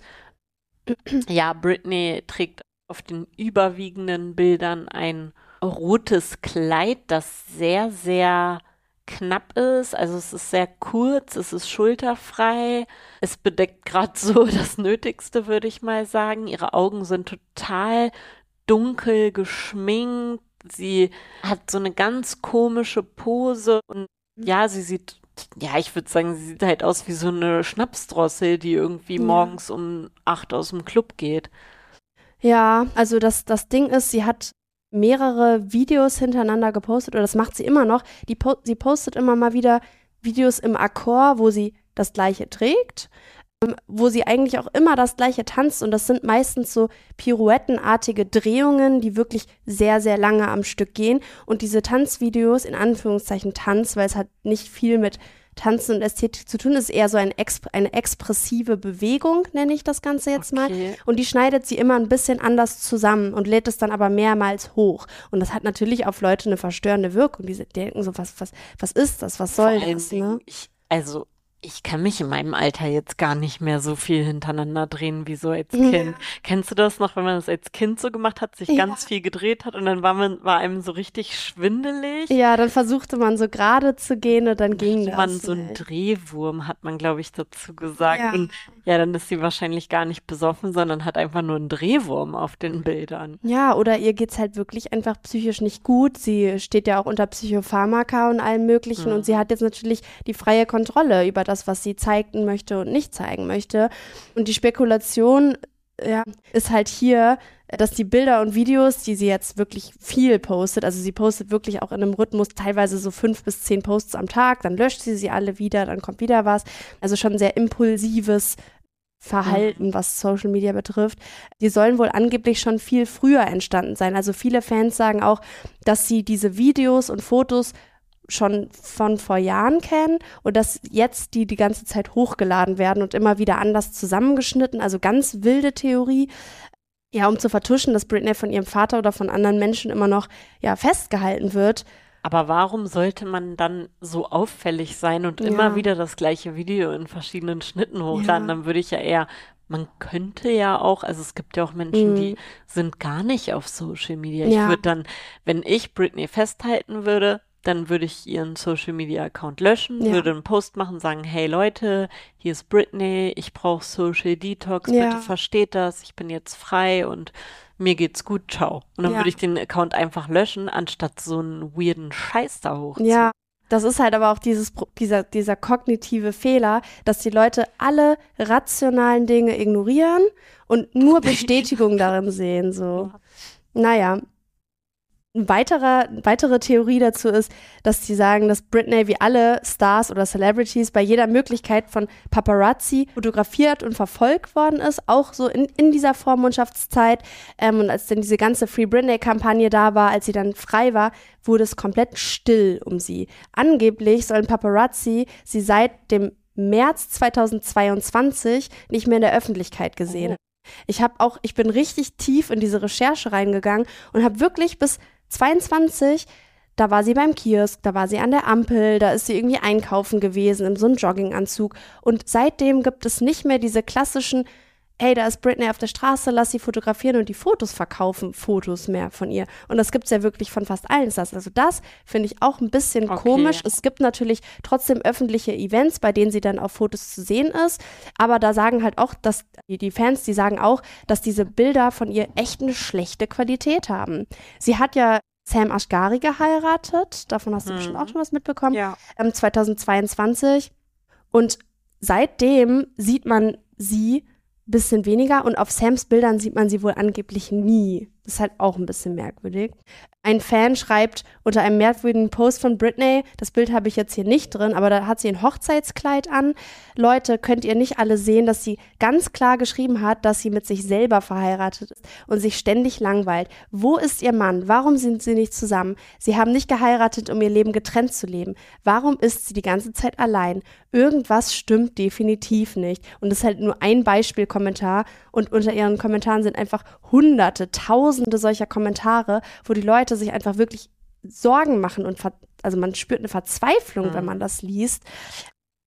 Ja, Britney trägt auf den überwiegenden Bildern ein rotes Kleid, das sehr, sehr knapp ist. Also es ist sehr kurz, es ist schulterfrei. Es bedeckt gerade so das Nötigste, würde ich mal sagen. Ihre Augen sind total dunkel geschminkt. Sie hat so eine ganz komische Pose und ja, sie sieht, ja, ich würde sagen, sie sieht halt aus wie so eine Schnapsdrossel, die irgendwie Ja. morgens um acht aus dem Club geht. Ja, also das, das Ding ist, sie hat mehrere Videos hintereinander gepostet, oder das macht sie immer noch. Die po sie postet immer mal wieder Videos im Akkord, wo sie das gleiche trägt, wo sie eigentlich auch immer das gleiche tanzt. Und das sind meistens so pirouettenartige Drehungen, die wirklich sehr, sehr lange am Stück gehen. Und diese Tanzvideos, in Anführungszeichen Tanz, weil es hat nicht viel mit Tanzen und Ästhetik zu tun, ist eher so ein exp eine expressive Bewegung, nenne ich das Ganze jetzt mal. Okay. Und die schneidet sie immer ein bisschen anders zusammen und lädt es dann aber mehrmals hoch. Und das hat natürlich auf Leute eine verstörende Wirkung. Die denken so, was, was, was ist das? Was soll das? Ne? ich, also Ich kann mich in meinem Alter jetzt gar nicht mehr so viel hintereinander drehen wie so als Ja. Kind. Kennst du das noch, wenn man das als Kind so gemacht hat, sich Ja. ganz viel gedreht hat und dann war man, war einem so richtig schwindelig? Ja, dann versuchte man so gerade zu gehen und dann ging das. man so ein. Drehwurm, hat man, glaube ich, dazu gesagt. Ja. Und ja, dann ist sie wahrscheinlich gar nicht besoffen, sondern hat einfach nur einen Drehwurm auf den Bildern. Ja, oder ihr geht's halt wirklich einfach psychisch nicht gut. Sie steht ja auch unter Psychopharmaka und allem Möglichen Mhm. und sie hat jetzt natürlich die freie Kontrolle über das, was sie zeigen möchte und nicht zeigen möchte. Und die Spekulation ja, ist halt hier, dass die Bilder und Videos, die sie jetzt wirklich viel postet, also sie postet wirklich auch in einem Rhythmus teilweise so fünf bis zehn Posts am Tag, dann löscht sie sie alle wieder, dann kommt wieder was. Also schon sehr impulsives Verhalten, was Social Media betrifft. Die sollen wohl angeblich schon viel früher entstanden sein. Also viele Fans sagen auch, dass sie diese Videos und Fotos schon von vor Jahren kennen und dass jetzt die die ganze Zeit hochgeladen werden und immer wieder anders zusammengeschnitten. Also ganz wilde Theorie. Ja, um zu vertuschen, dass Britney von ihrem Vater oder von anderen Menschen immer noch ja festgehalten wird. Aber warum sollte man dann so auffällig sein und Ja. immer wieder das gleiche Video in verschiedenen Schnitten hochladen? Ja. Dann würde ich ja eher, man könnte ja auch, also es gibt ja auch Menschen, Mhm. die sind gar nicht auf Social Media. Ja. Ich würde dann, wenn ich Britney festhalten würde, dann würde ich ihren Social Media Account löschen, Ja. würde einen Post machen, sagen, hey Leute, hier ist Britney, ich brauche Social Detox, Ja. bitte versteht das, ich bin jetzt frei und mir geht's gut, ciao. Und dann Ja. würde ich den Account einfach löschen, anstatt so einen weirden Scheiß da hochzuziehen. Ja, das ist halt aber auch dieses, dieser, dieser kognitive Fehler, dass die Leute alle rationalen Dinge ignorieren und nur Bestätigung darin sehen. So. Naja. Ein weiterer, weitere Theorie dazu ist, dass sie sagen, dass Britney wie alle Stars oder Celebrities bei jeder Möglichkeit von Paparazzi fotografiert und verfolgt worden ist, auch so in, in dieser Vormundschaftszeit. Ähm, und als dann diese ganze Free Britney-Kampagne da war, als sie dann frei war, wurde es komplett still um sie. Angeblich sollen Paparazzi sie seit dem März 2022 nicht mehr in der Öffentlichkeit gesehen. Ich habe auch, ich bin richtig tief in diese Recherche reingegangen und habe wirklich bis 22, da war sie beim Kiosk, da war sie an der Ampel, da ist sie irgendwie einkaufen gewesen in so einem Jogginganzug. Und seitdem gibt es nicht mehr diese klassischen, hey, da ist Britney auf der Straße, lass sie fotografieren und die Fotos verkaufen, Fotos mehr von ihr. Und das gibt's ja wirklich von fast allen Stars. Also das finde ich auch ein bisschen Okay. komisch. Es gibt natürlich trotzdem öffentliche Events, bei denen sie dann auf Fotos zu sehen ist. Aber da sagen halt auch, dass die, Fans, die sagen auch, dass diese Bilder von ihr echt eine schlechte Qualität haben. Sie hat ja Sam Ashgari geheiratet. Davon hast du Mhm. bestimmt auch schon was mitbekommen Ja. ähm, 2022. Und seitdem sieht man sie bisschen weniger und auf Sams Bildern sieht man sie wohl angeblich nie. Das ist halt auch ein bisschen merkwürdig. Ein Fan schreibt unter einem merkwürdigen Post von Britney, das Bild habe ich jetzt hier nicht drin, aber da hat sie ein Hochzeitskleid an. Leute, könnt ihr nicht alle sehen, dass sie ganz klar geschrieben hat, dass sie mit sich selber verheiratet ist und sich ständig langweilt. Wo ist ihr Mann? Warum sind sie nicht zusammen? Sie haben nicht geheiratet, um ihr Leben getrennt zu leben. Warum ist sie die ganze Zeit allein? Irgendwas stimmt definitiv nicht. Und das ist halt nur ein Beispielkommentar. Und unter ihren Kommentaren sind einfach hunderte, tausende solcher Kommentare, wo die Leute sich einfach wirklich Sorgen machen und also man spürt eine Verzweiflung, wenn Mhm. man das liest.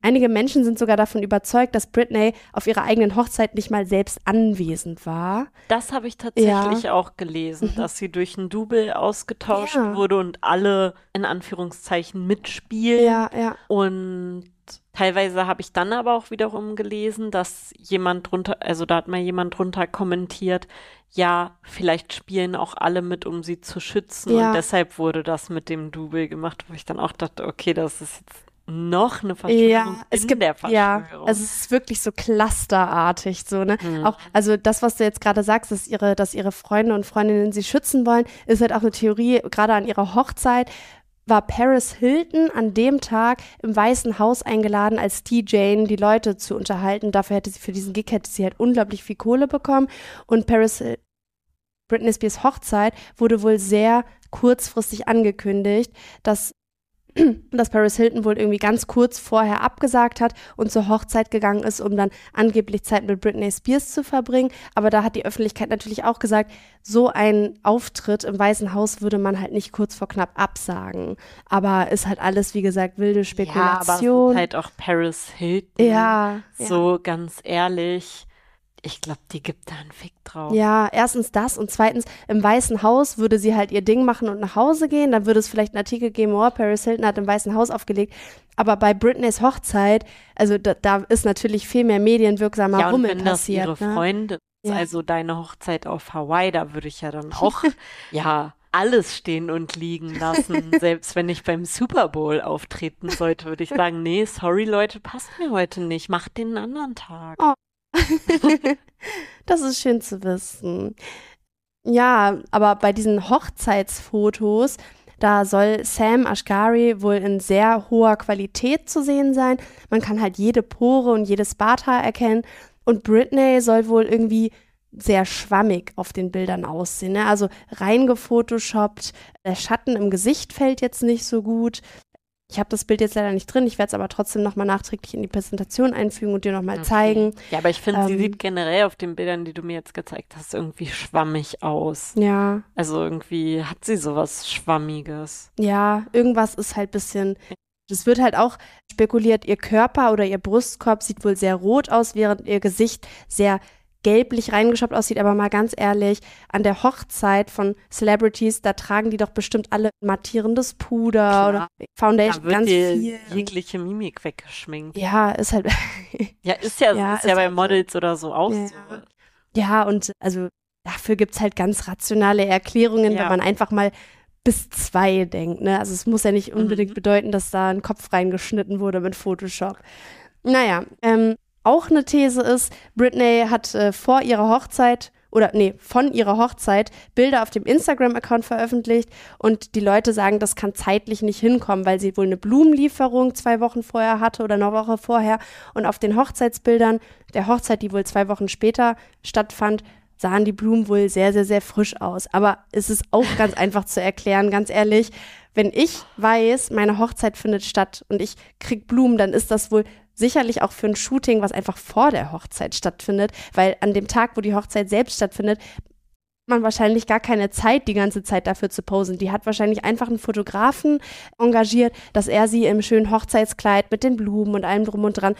Einige Menschen sind sogar davon überzeugt, dass Britney auf ihrer eigenen Hochzeit nicht mal selbst anwesend war. Das habe ich tatsächlich auch gelesen, dass sie durch ein Double ausgetauscht Ja. wurde und alle in Anführungszeichen mitspielen. Ja, ja. Und teilweise habe ich dann aber auch wiederum gelesen, dass jemand drunter, also da hat mal jemand drunter kommentiert, ja, vielleicht spielen auch alle mit, um sie zu schützen. Ja. Und deshalb wurde das mit dem Double gemacht, wo ich dann auch dachte, okay, das ist jetzt noch eine Verschwörung Ja, es gibt ja, also es ist wirklich so clusterartig so, ne? Mhm. Auch also das, was du jetzt gerade sagst, dass ihre dass ihre Freunde und Freundinnen sie schützen wollen, ist halt auch eine Theorie gerade an ihrer Hochzeit war Paris Hilton an dem Tag im Weißen Haus eingeladen, als DJ die Leute zu unterhalten. Dafür hätte sie für diesen Gig hätte sie halt unglaublich viel Kohle bekommen und Paris Hil- Britney Spears Hochzeit wurde wohl sehr kurzfristig angekündigt, dass dass Paris Hilton wohl irgendwie ganz kurz vorher abgesagt hat und zur Hochzeit gegangen ist, um dann angeblich Zeit mit Britney Spears zu verbringen. Aber da hat die Öffentlichkeit natürlich auch gesagt, so ein Auftritt im Weißen Haus würde man halt nicht kurz vor knapp absagen. Aber ist halt alles, wie gesagt, wilde Ja, aber es Spekulation. ist halt auch Paris Hilton. Ja, So ganz ehrlich, ich glaube, die gibt da einen Fick drauf. Ja, erstens das und zweitens, im Weißen Haus würde sie halt ihr Ding machen und nach Hause gehen. Dann würde es vielleicht einen Artikel geben, oh, Paris Hilton hat im Weißen Haus aufgelegt. Aber bei Britneys Hochzeit, also da, da ist natürlich viel mehr medienwirksamer Ja, und Rummel wenn das passiert. ihre ne? Freundin ist, Ja. also deine Hochzeit auf Hawaii, da würde ich ja dann auch, ja, alles stehen und liegen lassen. Selbst wenn ich beim Super Bowl auftreten sollte, würde ich sagen, nee, sorry Leute, passt mir heute nicht, macht den anderen Tag. Oh. das ist schön zu wissen. Ja, aber bei diesen Hochzeitsfotos, da soll Sam Ashgari wohl in sehr hoher Qualität zu sehen sein. Man kann halt jede Pore und jedes Barthaar erkennen. Und Britney soll wohl irgendwie sehr schwammig auf den Bildern aussehen. Ne? Also reingefotoshoppt. Der Schatten im Gesicht fällt jetzt nicht so gut. Ich habe das Bild jetzt leider nicht drin. Ich werde es aber trotzdem nochmal nachträglich in die Präsentation einfügen und dir nochmal Okay. zeigen. Ja, aber ich finde, sie Ähm, sieht generell auf den Bildern, die du mir jetzt gezeigt hast, irgendwie schwammig aus. Ja, Also irgendwie hat sie sowas Schwammiges. ja, irgendwas ist halt bisschen. Es wird halt auch spekuliert, ihr Körper oder ihr Brustkorb sieht wohl sehr rot aus, während ihr Gesicht sehr gelblich reingeschoppt aussieht. Aber mal ganz ehrlich, an der Hochzeit von Celebrities, da tragen die doch bestimmt alle mattierendes Puder Klar. oder Da Foundation, wird ganz viel. jegliche Mimik weggeschminkt. Ja, ist halt. Ja, ist ja, Ja, ist ja ist bei halt. Models oder so auch Ja. so. Ja, und also dafür gibt's halt ganz rationale Erklärungen, Ja. wenn man einfach mal bis zwei denkt. Ne? Also es muss ja nicht unbedingt Mhm. bedeuten, dass da ein Kopf reingeschnitten wurde mit Photoshop. Naja, ähm, auch eine These ist, Britney hat äh, vor ihrer Hochzeit oder nee, von ihrer Hochzeit Bilder auf dem Instagram-Account veröffentlicht und die Leute sagen, das kann zeitlich nicht hinkommen, weil sie wohl eine Blumenlieferung zwei Wochen vorher hatte oder eine Woche vorher und auf den Hochzeitsbildern der Hochzeit, die wohl zwei Wochen später stattfand, sahen die Blumen wohl sehr, sehr, sehr frisch aus. Aber es ist auch ganz einfach zu erklären, ganz ehrlich. Wenn ich weiß, meine Hochzeit findet statt und ich krieg Blumen, dann ist das wohl sicherlich auch für ein Shooting, was einfach vor der Hochzeit stattfindet, weil an dem Tag, wo die Hochzeit selbst stattfindet, hat man wahrscheinlich gar keine Zeit, die ganze Zeit dafür zu posen. Die hat wahrscheinlich einfach einen Fotografen engagiert, dass er sie im schönen Hochzeitskleid mit den Blumen und allem drum und dran,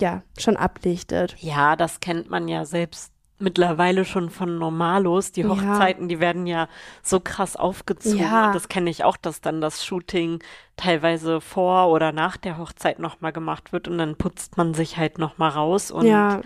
ja, schon ablichtet. Ja, das kennt man ja selbst mittlerweile schon von Normalos. Die Ja. Hochzeiten, die werden ja so krass aufgezogen. Ja. Und das kenne ich auch, dass dann das Shooting teilweise vor oder nach der Hochzeit nochmal gemacht wird und dann putzt man sich halt nochmal raus und ja.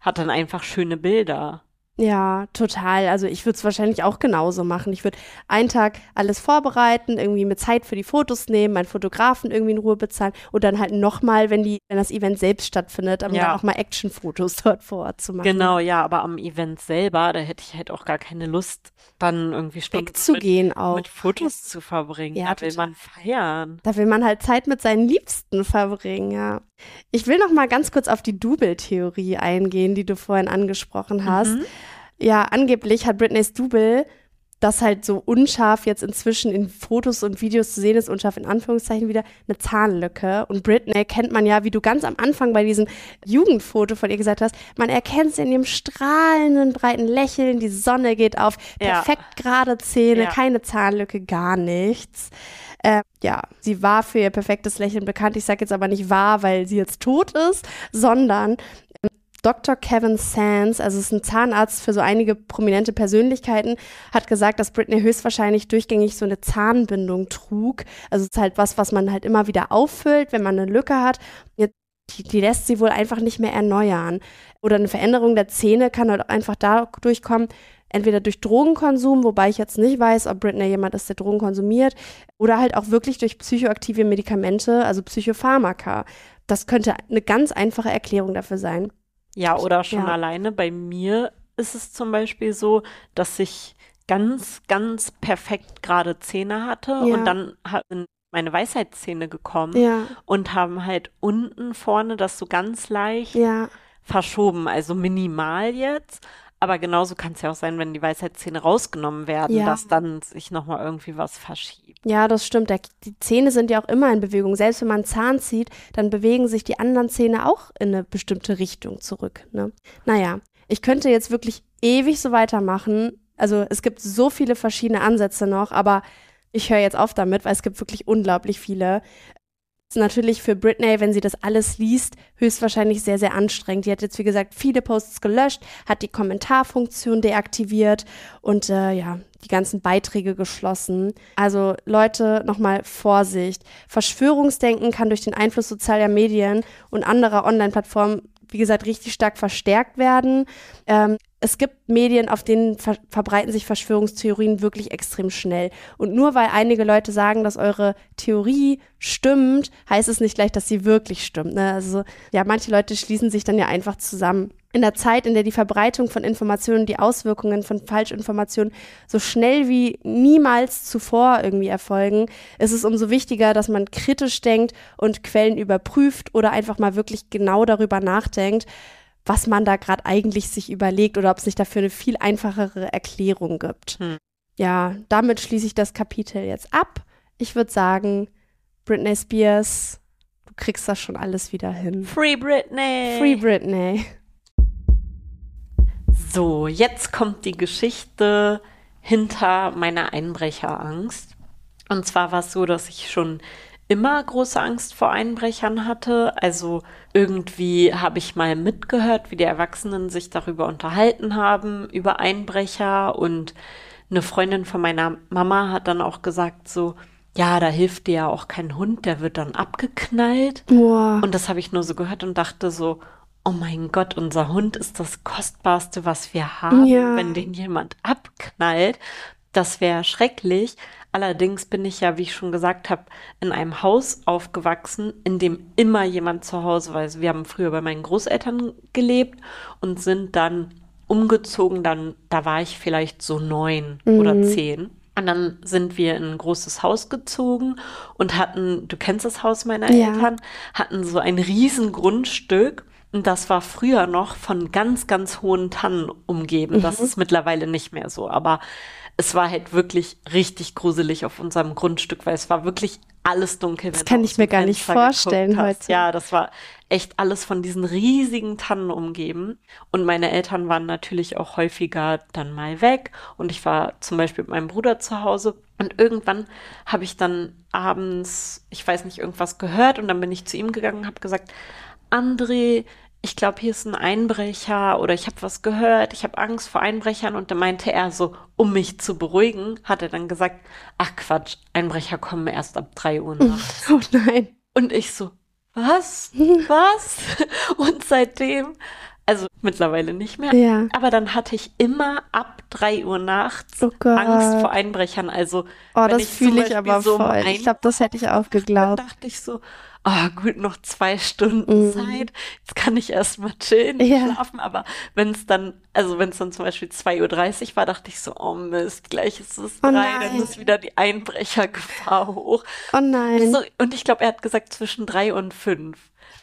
hat dann einfach schöne Bilder. Ja, total. Also ich würde es wahrscheinlich auch genauso machen. Ich würde einen Tag alles vorbereiten, irgendwie mit Zeit für die Fotos nehmen, meinen Fotografen irgendwie in Ruhe bezahlen und dann halt nochmal, wenn die, wenn das Event selbst stattfindet, um Ja. dann auch mal Actionfotos dort vor Ort zu machen. Genau, ja, aber am Event selber, da hätte ich halt auch gar keine Lust, dann irgendwie Stunden mit, Wegzugehen auch. mit Fotos zu verbringen. Ja, da will total. man feiern. Da will man halt Zeit mit seinen Liebsten verbringen, ja. Ich will noch mal ganz kurz auf die Double-Theorie eingehen, die du vorhin angesprochen hast. Mhm. Ja, angeblich hat Britneys Double, das halt so unscharf jetzt inzwischen in Fotos und Videos zu sehen ist, unscharf in Anführungszeichen wieder, eine Zahnlücke. Und Britney kennt man ja, wie du ganz am Anfang bei diesem Jugendfoto von ihr gesagt hast, man erkennt sie in ihrem strahlenden, breiten Lächeln, die Sonne geht auf, Ja. perfekt gerade Zähne, Ja. keine Zahnlücke, gar nichts. Äh, ja, sie war für ihr perfektes Lächeln bekannt. Ich sage jetzt aber nicht wahr, weil sie jetzt tot ist, sondern Dr. Kevin Sands, also ist ein Zahnarzt für so einige prominente Persönlichkeiten, hat gesagt, dass Britney höchstwahrscheinlich durchgängig so eine Zahnbindung trug. Also es ist halt was, was man halt immer wieder auffüllt, wenn man eine Lücke hat. Jetzt, die, die lässt sie wohl einfach nicht mehr erneuern. Oder eine Veränderung der Zähne kann halt auch einfach dadurch kommen, entweder durch Drogenkonsum, wobei ich jetzt nicht weiß, ob Britney jemand ist, der Drogen konsumiert, oder halt auch wirklich durch psychoaktive Medikamente, also Psychopharmaka. Das könnte eine ganz einfache Erklärung dafür sein. Ja, oder schon Ja. alleine bei mir ist es zum Beispiel so, dass ich ganz, ganz perfekt gerade Zähne hatte Ja. und dann ha- sind meine Weisheitszähne gekommen Ja, und haben halt unten vorne das so ganz leicht verschoben, also minimal jetzt, Aber genauso kann es ja auch sein, wenn die Weisheitszähne rausgenommen werden, Ja. dass dann sich nochmal irgendwie was verschiebt. Ja, das stimmt. Der, die Zähne sind ja auch immer in Bewegung. Selbst wenn man einen Zahn zieht, dann bewegen sich die anderen Zähne auch in eine bestimmte Richtung zurück. Ne? Naja, ich könnte jetzt wirklich ewig so weitermachen. Also es gibt so viele verschiedene Ansätze noch, aber ich höre jetzt auf damit, weil es gibt wirklich unglaublich viele. Ist natürlich für Britney, wenn sie das alles liest, höchstwahrscheinlich sehr, sehr anstrengend. Die hat jetzt, wie gesagt, viele Posts gelöscht, hat die Kommentarfunktion deaktiviert und äh, ja, die ganzen Beiträge geschlossen. Also Leute, nochmal Vorsicht. Verschwörungsdenken kann durch den Einfluss sozialer Medien und anderer Online-Plattformen, wie gesagt, richtig stark verstärkt werden. Ähm, es gibt Medien, auf denen ver verbreiten sich Verschwörungstheorien wirklich extrem schnell. Und nur weil einige Leute sagen, dass eure Theorie stimmt, heißt es nicht gleich, dass sie wirklich stimmt. Ne? Also ja, manche Leute schließen sich dann ja einfach zusammen. In der Zeit, in der die Verbreitung von Informationen, die Auswirkungen von Falschinformationen so schnell wie niemals zuvor irgendwie erfolgen, ist es umso wichtiger, dass man kritisch denkt und Quellen überprüft oder einfach mal wirklich genau darüber nachdenkt, was man da gerade eigentlich sich überlegt oder ob es nicht dafür eine viel einfachere Erklärung gibt. Hm. Ja, damit schließe ich das Kapitel jetzt ab. Ich würde sagen, Britney Spears, du kriegst das schon alles wieder hin. Free Britney! Free Britney. So, jetzt kommt die Geschichte hinter meiner Einbrecherangst. Und zwar war es so, dass ich schon immer große Angst vor Einbrechern hatte. Also irgendwie habe ich mal mitgehört, wie die Erwachsenen sich darüber unterhalten haben, über Einbrecher. Und eine Freundin von meiner Mama hat dann auch gesagt, so, ja, da hilft dir ja auch kein Hund, der wird dann abgeknallt. Boah. Und das habe ich nur so gehört und dachte so, oh mein Gott, unser Hund ist das Kostbarste, was wir haben. Ja. Wenn den jemand abknallt, das wäre schrecklich. Allerdings bin ich ja, wie ich schon gesagt habe, in einem Haus aufgewachsen, in dem immer jemand zu Hause war. Also wir haben früher bei meinen Großeltern gelebt und sind dann umgezogen. Dann, da war ich vielleicht so neun oder zehn. Und dann sind wir in ein großes Haus gezogen und hatten, du kennst das Haus meiner Ja. Eltern, hatten so ein riesen Grundstück. Das war früher noch von ganz, ganz hohen Tannen umgeben. Das ist mittlerweile nicht mehr so. Aber es war halt wirklich richtig gruselig auf unserem Grundstück, weil es war wirklich alles dunkel. Das kann ich mir gar nicht Fenster vorstellen geguckt hast. heute. Ja, das war echt alles von diesen riesigen Tannen umgeben. Und meine Eltern waren natürlich auch häufiger dann mal weg. Und ich war zum Beispiel mit meinem Bruder zu Hause. Und irgendwann habe ich dann abends, ich weiß nicht, irgendwas gehört. Und dann bin ich zu ihm gegangen und habe gesagt, André, ich glaube, hier ist ein Einbrecher oder ich habe was gehört, ich habe Angst vor Einbrechern. Und dann meinte er so, um mich zu beruhigen, hat er dann gesagt, ach Quatsch, Einbrecher kommen erst ab drei Uhr nachts. Oh nein. Und ich so, was? Was? Und seitdem, also mittlerweile nicht mehr, Ja. aber dann hatte ich immer ab drei Uhr nachts Oh. Angst vor Einbrechern. Also, Oh, das fühle ich aber so voll. Ich glaube, das hätte ich auch dann geglaubt. dachte ich so, ah gut, noch zwei Stunden Mhm. Zeit. Jetzt kann ich erst mal chillen, Ja. schlafen. Aber wenn es dann, also wenn es dann zum Beispiel 2.30 Uhr war, dachte ich so, oh Mist, gleich ist es Oh drei, nein. dann ist wieder die Einbrechergefahr hoch. Oh nein. So, und ich glaube, er hat gesagt zwischen drei und fünf.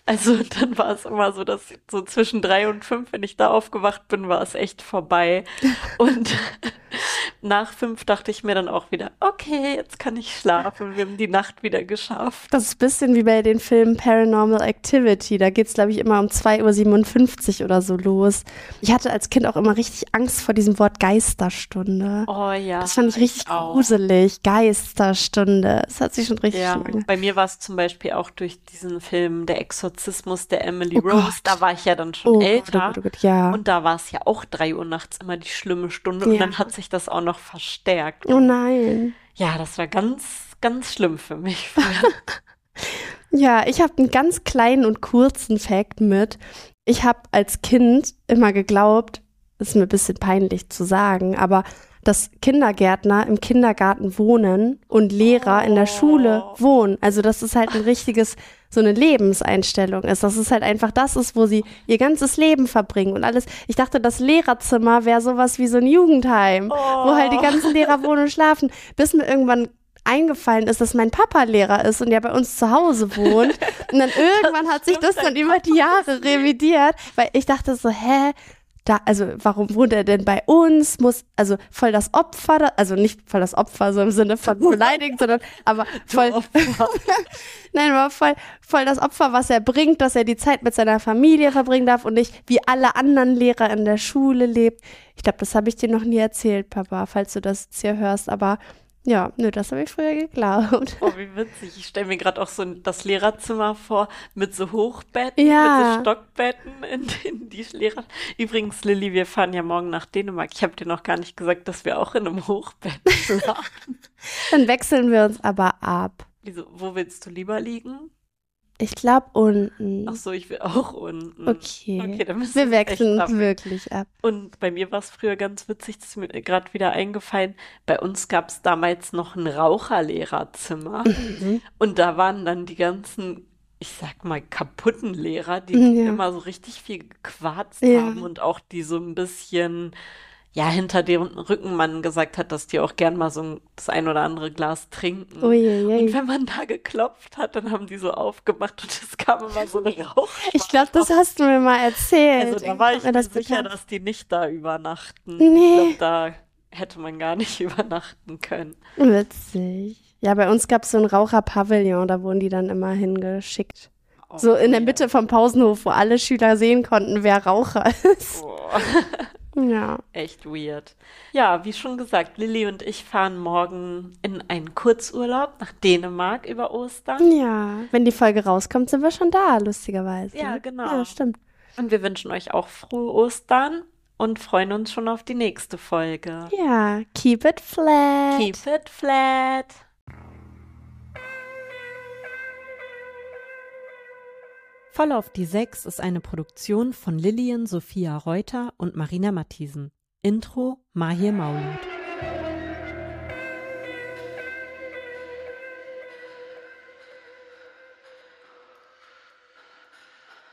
Also dann war es immer so, dass so zwischen drei und fünf, wenn ich da aufgewacht bin, war es echt vorbei. Und nach fünf dachte ich mir dann auch wieder, okay, jetzt kann ich schlafen. Wir haben die Nacht wieder geschafft. Das ist ein bisschen wie bei den Filmen Paranormal Activity. Da geht es, glaube ich, immer um 2.57 Uhr oder so los. Ich hatte als Kind auch immer richtig Angst vor diesem Wort Geisterstunde. Oh ja. das fand ich richtig auch. gruselig. Geisterstunde. Das hat sich schon richtig Ja, lange. bei mir war es zum Beispiel auch durch diesen Film Der Exorzismus der Emily Oh Rose. Gott. Da war ich ja dann schon Oh Gott, oh älter. Gott, oh Gott, ja. Und da war es ja auch drei Uhr nachts immer die schlimme Stunde. Und Ja. dann hat sich das auch noch verstärkt. oh nein. Ja, das war ganz, ganz schlimm für mich. Ja, ich habe einen ganz kleinen und kurzen Fact mit. Ich habe als Kind immer geglaubt, ist mir ein bisschen peinlich zu sagen, aber dass Kindergärtner im Kindergarten wohnen und Lehrer in der Schule Oh. wohnen. Also dass es halt ein richtiges, so eine Lebenseinstellung ist. Dass es halt einfach das ist, wo sie ihr ganzes Leben verbringen und alles. Ich dachte, das Lehrerzimmer wäre sowas wie so ein Jugendheim, wo halt die ganzen Lehrer wohnen und schlafen, bis mir irgendwann eingefallen ist, dass mein Papa Lehrer ist und der bei uns zu Hause wohnt. Und dann irgendwann hat sich das dann über die Jahre revidiert, weil ich dachte so, hä? Da, also warum wohnt er denn bei uns? Muss, also voll das Opfer, da- also nicht voll das Opfer so im Sinne von beleidigt, sondern aber voll, nein, aber voll, voll das Opfer, was er bringt, dass er die Zeit mit seiner Familie verbringen darf und nicht wie alle anderen Lehrer in der Schule lebt. Ich glaube, das habe ich dir noch nie erzählt, Papa, falls du das jetzt hier hörst, aber ja, nö, das habe ich früher geglaubt. Oh, wie witzig. Ich stelle mir gerade auch so das Lehrerzimmer vor mit so Hochbetten, Ja. mit so Stockbetten, in denen die Lehrer. Übrigens, Lilly, wir fahren ja morgen nach Dänemark. Ich habe dir noch gar nicht gesagt, dass wir auch in einem Hochbett schlafen. Dann wechseln wir uns aber ab. Wieso, wo willst du lieber liegen? Ich glaube unten. Ach so, ich will auch unten. Okay. Okay, dann müssen wir wechseln uns wirklich ab. Und bei mir war es früher ganz witzig, das ist mir gerade wieder eingefallen. Bei uns gab es damals noch ein Raucherlehrerzimmer. Mhm. Und da waren dann die ganzen, ich sag mal, kaputten Lehrer, die Ja. immer so richtig viel gequarzt Ja. haben und auch die so ein bisschen, ja, hinter deren Rücken man gesagt hat, dass die auch gern mal so ein, das ein oder andere Glas trinken. Und Uiuiui. wenn man da geklopft hat, dann haben die so aufgemacht und es kam immer so eine Rauch. Ich glaube, das hast du mir mal erzählt. Also da war ich Mir das sicher, bekannt. dass die nicht da übernachten. Nee. Ich glaube, da hätte man gar nicht übernachten können. Witzig. Ja, bei uns gab es so ein Raucherpavillon, da wurden die dann immer hingeschickt. Oh, So in der ja. Mitte vom Pausenhof, wo alle Schüler sehen konnten, wer Raucher ist. Boah, Ja. echt weird. Ja, wie schon gesagt, Lilly und ich fahren morgen in einen Kurzurlaub nach Dänemark über Ostern. Ja. Wenn die Folge rauskommt, sind wir schon da, lustigerweise. Ja, genau. Ja, stimmt. Und wir wünschen euch auch frohe Ostern und freuen uns schon auf die nächste Folge. Ja, keep it flat. Keep it flat. Voll auf die Sechs ist eine Produktion von Lillian Sophia Reuter und Marina Matthiesen. Intro Mahir Maulud.